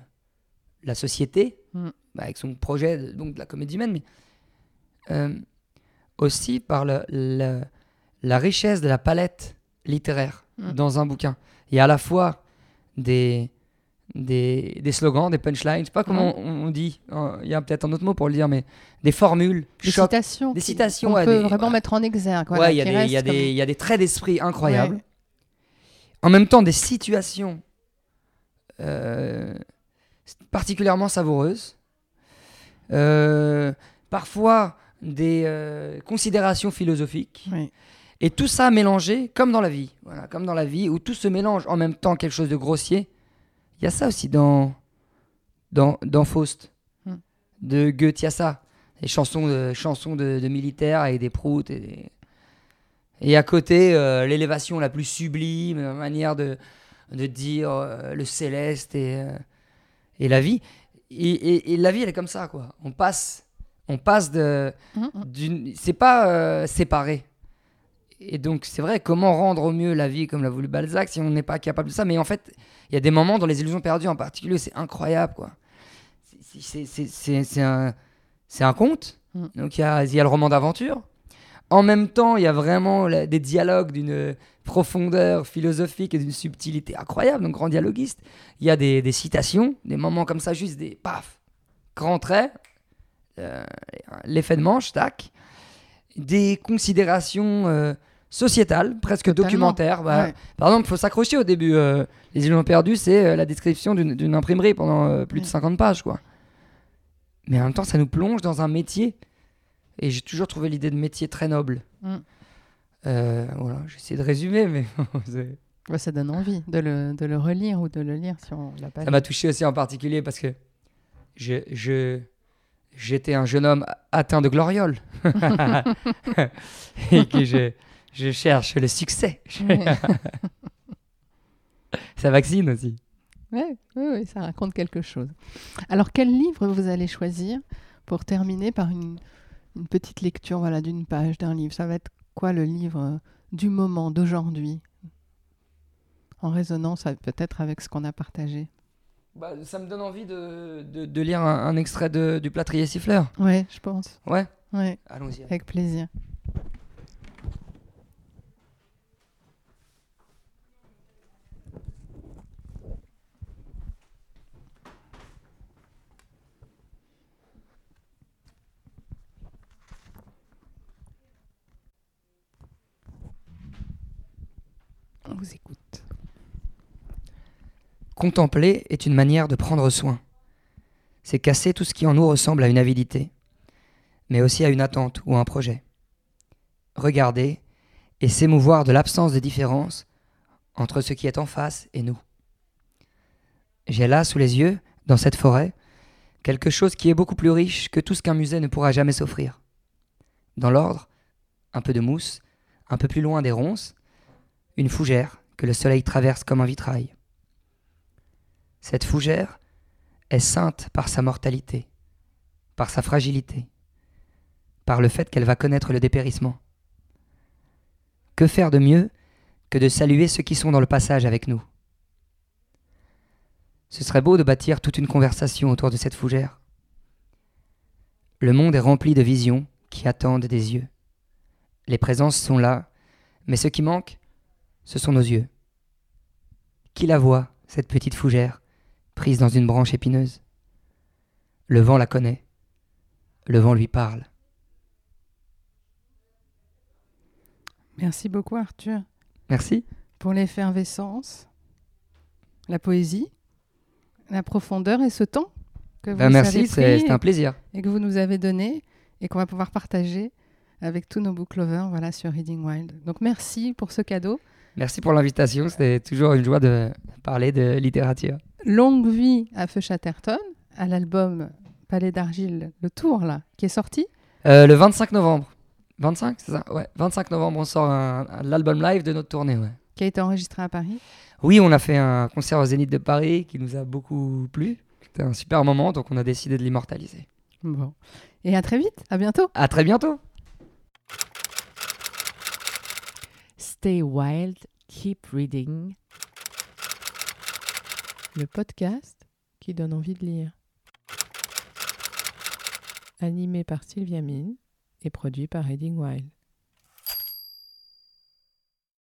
la société, Mm. bah, avec son projet de- donc, de la comédie humaine, mais euh, aussi par le, le- la richesse de la palette littéraire Mm. dans un bouquin. Il y a à la fois des, des, des slogans, des punchlines, je sais pas comment on, on dit, hein, il y a peut-être un autre mot pour le dire, mais des formules, Des citations. Des citations, qu'on ouais, peut des- vraiment ouais. mettre en exergue. Ouais, voilà, il y, a qui des- il y, des- comme- y a des traits d'esprit incroyables. Ouais. En même temps, des situations particulièrement savoureuses. Euh, parfois, des euh, considérations philosophiques. Et tout ça mélangé comme dans la vie. Voilà, comme dans la vie où tout se mélange en même temps quelque chose de grossier. Il y a ça aussi dans, dans, dans Faust, Hmm. de Goethe. Il y a ça. Les chansons de, chansons de, de militaires avec des proutes. Et, des- et à côté, euh, l'élévation la plus sublime, la manière de, de dire euh, le céleste et, euh, et la vie. Et, et- et la vie, elle est comme ça, quoi. On passe, on passe de, d'une- c'est pas euh, séparé. Et donc, c'est vrai, comment rendre au mieux la vie comme l'a voulu Balzac si on n'est pas capable de ça? Mais en fait, il y a des moments dans les illusions perdues en particulier, c'est incroyable, quoi. C'est- c'est- c'est- C'est c'est un, conte. Mm. Donc, il y a, y a le roman d'aventure. en même temps, il y a vraiment la- des dialogues d'une profondeur philosophique et d'une subtilité incroyable, donc grand dialoguiste. Il y a des, des citations, des moments comme ça, juste des paf, grands traits, euh, l'effet de manche, tac. Des considérations euh, sociétales, presque Totalement. documentaires. Bah, Ouais. Par exemple, il faut s'accrocher au début. euh, Les Illusions perdues, c'est euh, la description d'une imprimerie pendant euh, plus de Ouais. 50 pages, quoi. Mais en même temps, ça nous plonge dans un métier. Et j'ai toujours trouvé l'idée de métier très noble. Mm. Euh, voilà, j'essaie de résumer, mais Ouais, ça donne envie de le, de le relire ou de le lire si on l'a pas ça m'a touché aussi en particulier parce que je, je- j'étais un jeune homme atteint de gloriole. et que je, je cherche le succès. Ouais. Ça vaccine aussi. Ouais, oui, oui, ça raconte quelque chose. Alors, quel livre vous allez choisir pour terminer par une, une petite lecture voilà, d'une page d'un livre? Ça va être quoi le livre euh, du moment, d'aujourd'hui? En résonance peut-être avec ce qu'on a partagé. Bah, ça me donne envie de, de- de lire un, un extrait de, du plâtrier siffleur. Ouais, je pense. Ouais, Ouais, allons-y. avec plaisir. Contempler est une manière de prendre soin. C'est casser tout ce qui en nous ressemble à une avidité, mais aussi à une attente ou un projet. Regarder et s'émouvoir de l'absence de différence entre ce qui est en face et nous. J'ai là sous les yeux, dans cette forêt, quelque chose qui est beaucoup plus riche que tout ce qu'un musée ne pourra jamais s'offrir. Dans l'ordre, un peu de mousse, un peu plus loin des ronces, une fougère que le soleil traverse comme un vitrail. Cette fougère est sainte par sa mortalité, par sa fragilité, par le fait qu'elle va connaître le dépérissement. Que faire de mieux que de saluer ceux qui sont dans le passage avec nous? Ce serait beau de bâtir toute une conversation autour de cette fougère. Le monde est rempli de visions qui attendent des yeux. Les présences sont là, mais ce qui manque, ce sont nos yeux. Qui la voit, cette petite fougère, prise dans une branche épineuse? Le vent la connaît. Le vent lui parle. Merci beaucoup, Arthur, Merci. pour l'effervescence, la poésie, la profondeur et ce temps que vous Ben, merci, c'est un plaisir. et que vous nous avez donné et qu'on va pouvoir partager avec tous nos book lovers voilà, sur Reading Wild. Donc merci pour ce cadeau. Merci pour l'invitation. C'était toujours une joie de parler de littérature. Longue vie à Feu Chatterton, à l'album Palais d'Argile, le tour là, qui est sorti. Euh, le 25 novembre. 25, c'est ça? Ouais, 25 novembre, on sort un- un- l'album live de notre tournée. Ouais. qui a été enregistré à Paris. Oui, on a fait un concert au Zénith de Paris qui nous a beaucoup plu. C'était un super moment, donc on a décidé de l'immortaliser. Bon. Et à très vite, à bientôt. À très bientôt. Stay wild, keep reading. Le podcast qui donne envie de lire. Animé par Sylvia Mine et produit par Reading Wild.